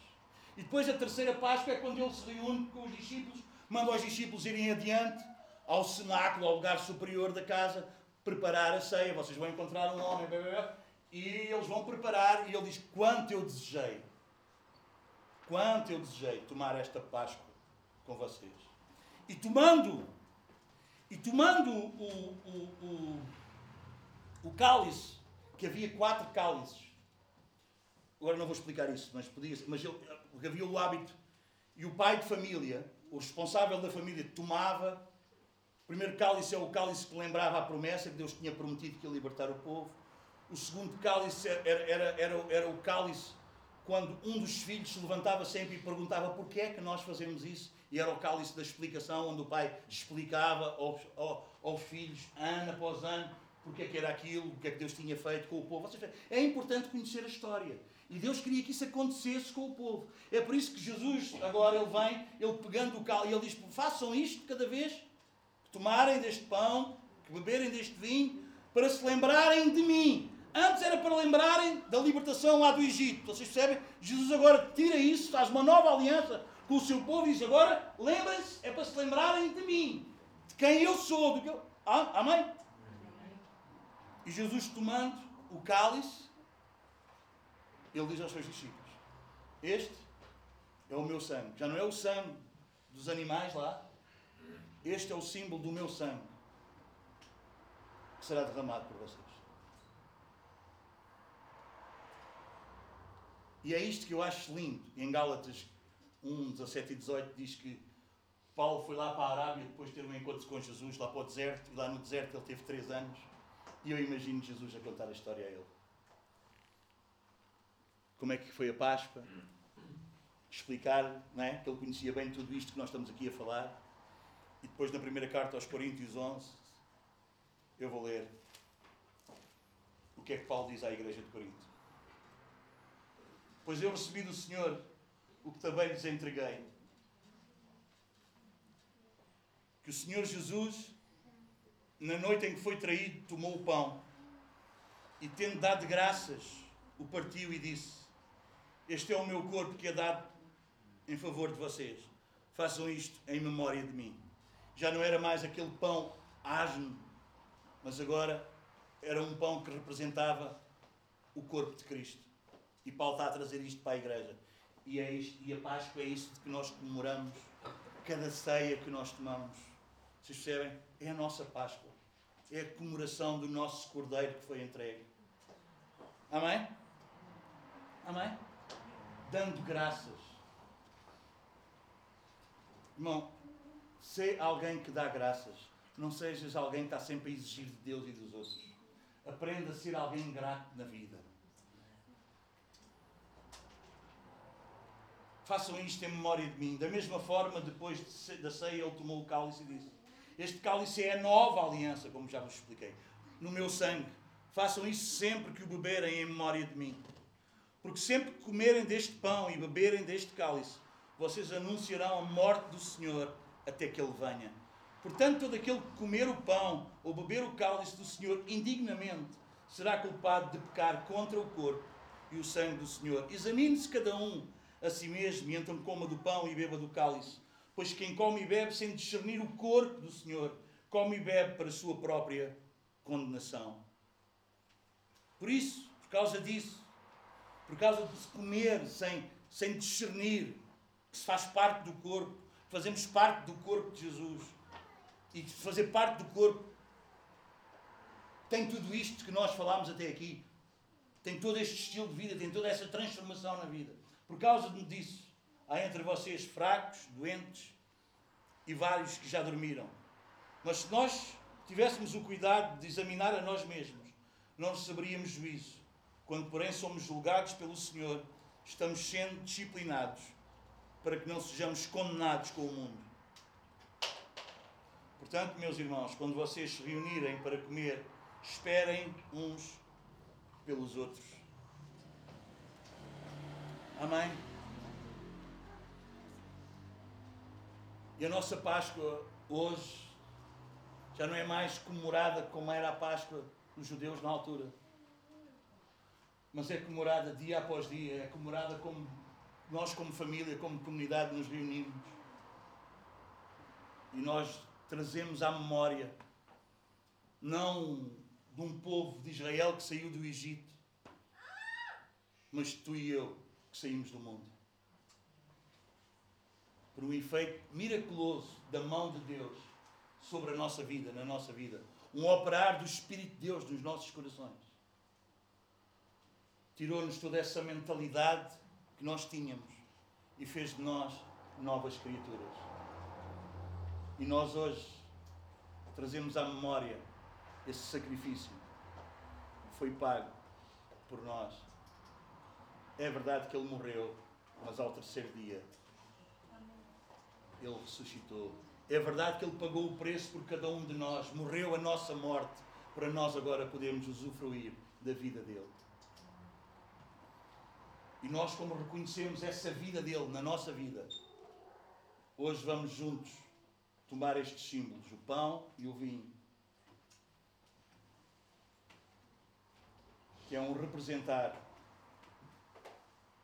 E depois a terceira Páscoa é quando ele se reúne com os discípulos, manda os discípulos irem adiante ao cenáculo, ao lugar superior da casa, preparar a ceia. Vocês vão encontrar um homem, e eles vão preparar, e ele diz: Quanto eu desejei, quanto eu desejei tomar esta Páscoa com vocês. E tomando, e tomando o, o, o, o cálice, que havia quatro cálices, agora não vou explicar isso, mas podia mas ele, havia o hábito, e o pai de família, o responsável da família, tomava. O primeiro cálice é o cálice que lembrava a promessa que Deus tinha prometido que ia libertar o povo. O segundo cálice era, era, era, era o cálice quando um dos filhos se levantava sempre e perguntava porquê é que nós fazemos isso. E era o cálice da explicação, onde o pai explicava aos, aos, aos filhos, ano após ano, porque é que era aquilo, o que é que Deus tinha feito com o povo. É importante conhecer a história. E Deus queria que isso acontecesse com o povo. É por isso que Jesus, agora, ele vem, ele pegando o cal e ele diz: façam isto cada vez que tomarem deste pão, que beberem deste vinho, para se lembrarem de mim. Antes era para lembrarem da libertação lá do Egito. Vocês percebem? Jesus agora tira isso, faz uma nova aliança com o seu povo e diz: agora lembrem-se, é para se lembrarem de mim, de quem eu sou. Do que eu... Ah, amém? E Jesus tomando o cálice ele diz aos seus discípulos: Este é o meu sangue. Já não é o sangue dos animais lá. Este é o símbolo do meu sangue que será derramado por vocês. E é isto que eu acho lindo. Em Gálatas 1, 17 e 18 diz que Paulo foi lá para a Arábia depois de ter um encontro com Jesus lá para o deserto. E lá no deserto ele teve três anos. E eu imagino Jesus a contar a história a ele como é que foi a Páscoa, explicar não é? que ele conhecia bem tudo isto que nós estamos aqui a falar. E depois, na primeira carta aos Coríntios 11, eu vou ler o que é que Paulo diz à igreja de Corinto. Pois eu recebi do Senhor o que também lhes entreguei. Que o Senhor Jesus, na noite em que foi traído, tomou o pão e, tendo dado graças, o partiu e disse: este é o meu corpo que é dado em favor de vocês. Façam isto em memória de mim. Já não era mais aquele pão asno, mas agora era um pão que representava o corpo de Cristo. E Paulo está a trazer isto para a igreja. E, é isto, e a Páscoa é isto que nós comemoramos, cada ceia que nós tomamos. Vocês percebem? É a nossa Páscoa. É a comemoração do nosso Cordeiro que foi entregue. Amém? Amém? dando graças. Irmão, se alguém que dá graças, não sejas alguém que está sempre a exigir de Deus e dos outros. Aprenda a ser alguém grato na vida. Façam isto em memória de mim. Da mesma forma, depois da ceia, ele tomou o cálice e disse: Este cálice é a nova aliança, como já vos expliquei, no meu sangue. Façam isso sempre que o beberem em memória de mim. Porque sempre que comerem deste pão e beberem deste cálice, vocês anunciarão a morte do Senhor até que ele venha. Portanto, todo aquele que comer o pão ou beber o cálice do Senhor indignamente será culpado de pecar contra o corpo e o sangue do Senhor. Examine-se cada um a si mesmo, e então coma do pão e beba do cálice. Pois quem come e bebe sem discernir o corpo do Senhor, come e bebe para a sua própria condenação. Por isso, por causa disso, por causa de se comer sem, sem discernir que se faz parte do corpo, fazemos parte do corpo de Jesus, e fazer parte do corpo tem tudo isto que nós falámos até aqui, tem todo este estilo de vida, tem toda essa transformação na vida. Por causa disso, há entre vocês fracos, doentes e vários que já dormiram. Mas se nós tivéssemos o cuidado de examinar a nós mesmos, não receberíamos juízo. Quando, porém, somos julgados pelo Senhor, estamos sendo disciplinados para que não sejamos condenados com o mundo. Portanto, meus irmãos, quando vocês se reunirem para comer, esperem uns pelos outros. Amém? E a nossa Páscoa hoje já não é mais comemorada como era a Páscoa dos judeus na altura. Mas é comemorada dia após dia, é comemorada como nós, como família, como comunidade, nos reunimos. E nós trazemos à memória, não de um povo de Israel que saiu do Egito, mas tu e eu que saímos do mundo. Por um efeito miraculoso da mão de Deus sobre a nossa vida, na nossa vida. Um operar do Espírito de Deus nos nossos corações. Tirou-nos toda essa mentalidade que nós tínhamos e fez de nós novas criaturas. E nós hoje trazemos à memória esse sacrifício que foi pago por nós é verdade que ele morreu, mas ao terceiro dia ele ressuscitou. É verdade que ele pagou o preço por cada um de nós, morreu a nossa morte, para nós agora podermos usufruir da vida dele. E nós, como reconhecemos essa vida dele na nossa vida, hoje vamos juntos tomar estes símbolos, o pão e o vinho, que é um representar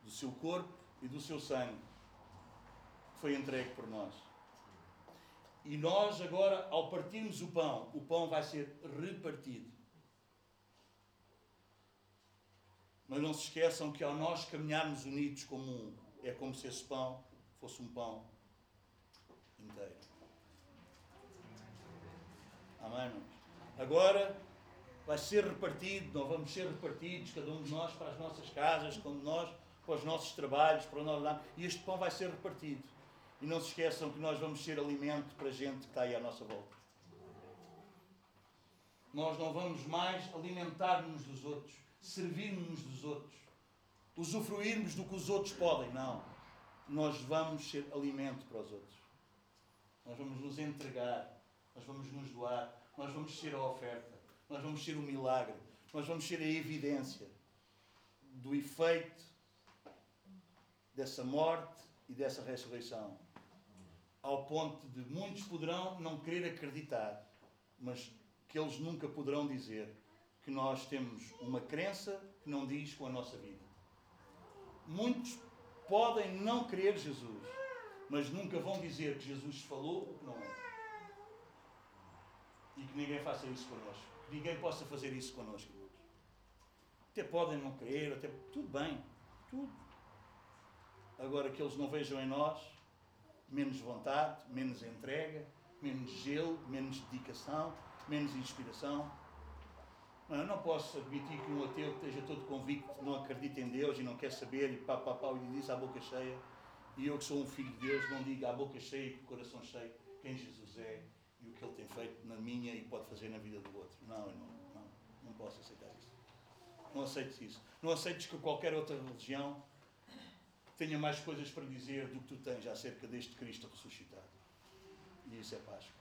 do seu corpo e do seu sangue, que foi entregue por nós. E nós agora, ao partirmos o pão, o pão vai ser repartido. Mas não se esqueçam que ao nós caminharmos unidos como um, é como se esse pão fosse um pão inteiro. Amém? Agora vai ser repartido, não vamos ser repartidos, cada um de nós para as nossas casas, quando nós para os nossos trabalhos, para o nosso e este pão vai ser repartido. E não se esqueçam que nós vamos ser alimento para a gente que está aí à nossa volta. Nós não vamos mais alimentar-nos dos outros, servir-nos dos outros, usufruirmos do que os outros podem. Não. Nós vamos ser alimento para os outros. Nós vamos nos entregar, nós vamos nos doar, nós vamos ser a oferta, nós vamos ser o milagre, nós vamos ser a evidência do efeito dessa morte e dessa ressurreição. Ao ponto de muitos poderão não querer acreditar, mas que eles nunca poderão dizer que nós temos uma crença que não diz com a nossa vida. Muitos podem não querer Jesus, mas nunca vão dizer que Jesus falou o que não é. E que ninguém faça isso connosco. Que ninguém possa fazer isso connosco. Até podem não querer, até tudo bem, tudo agora que eles não vejam em nós menos vontade, menos entrega, menos gelo, menos dedicação, menos inspiração. Não, eu não posso admitir que um ateu que esteja todo convicto, não acredita em Deus e não quer saber, e pá, pá, pá, e diz à boca cheia, e eu que sou um filho de Deus, não diga à boca cheia e o coração cheio quem Jesus é e o que Ele tem feito na minha e pode fazer na vida do outro. Não, eu não, não, não posso aceitar isso. Não aceites isso. Não aceites que qualquer outra religião tenha mais coisas para dizer do que tu tens acerca deste Cristo ressuscitado. E isso é Páscoa.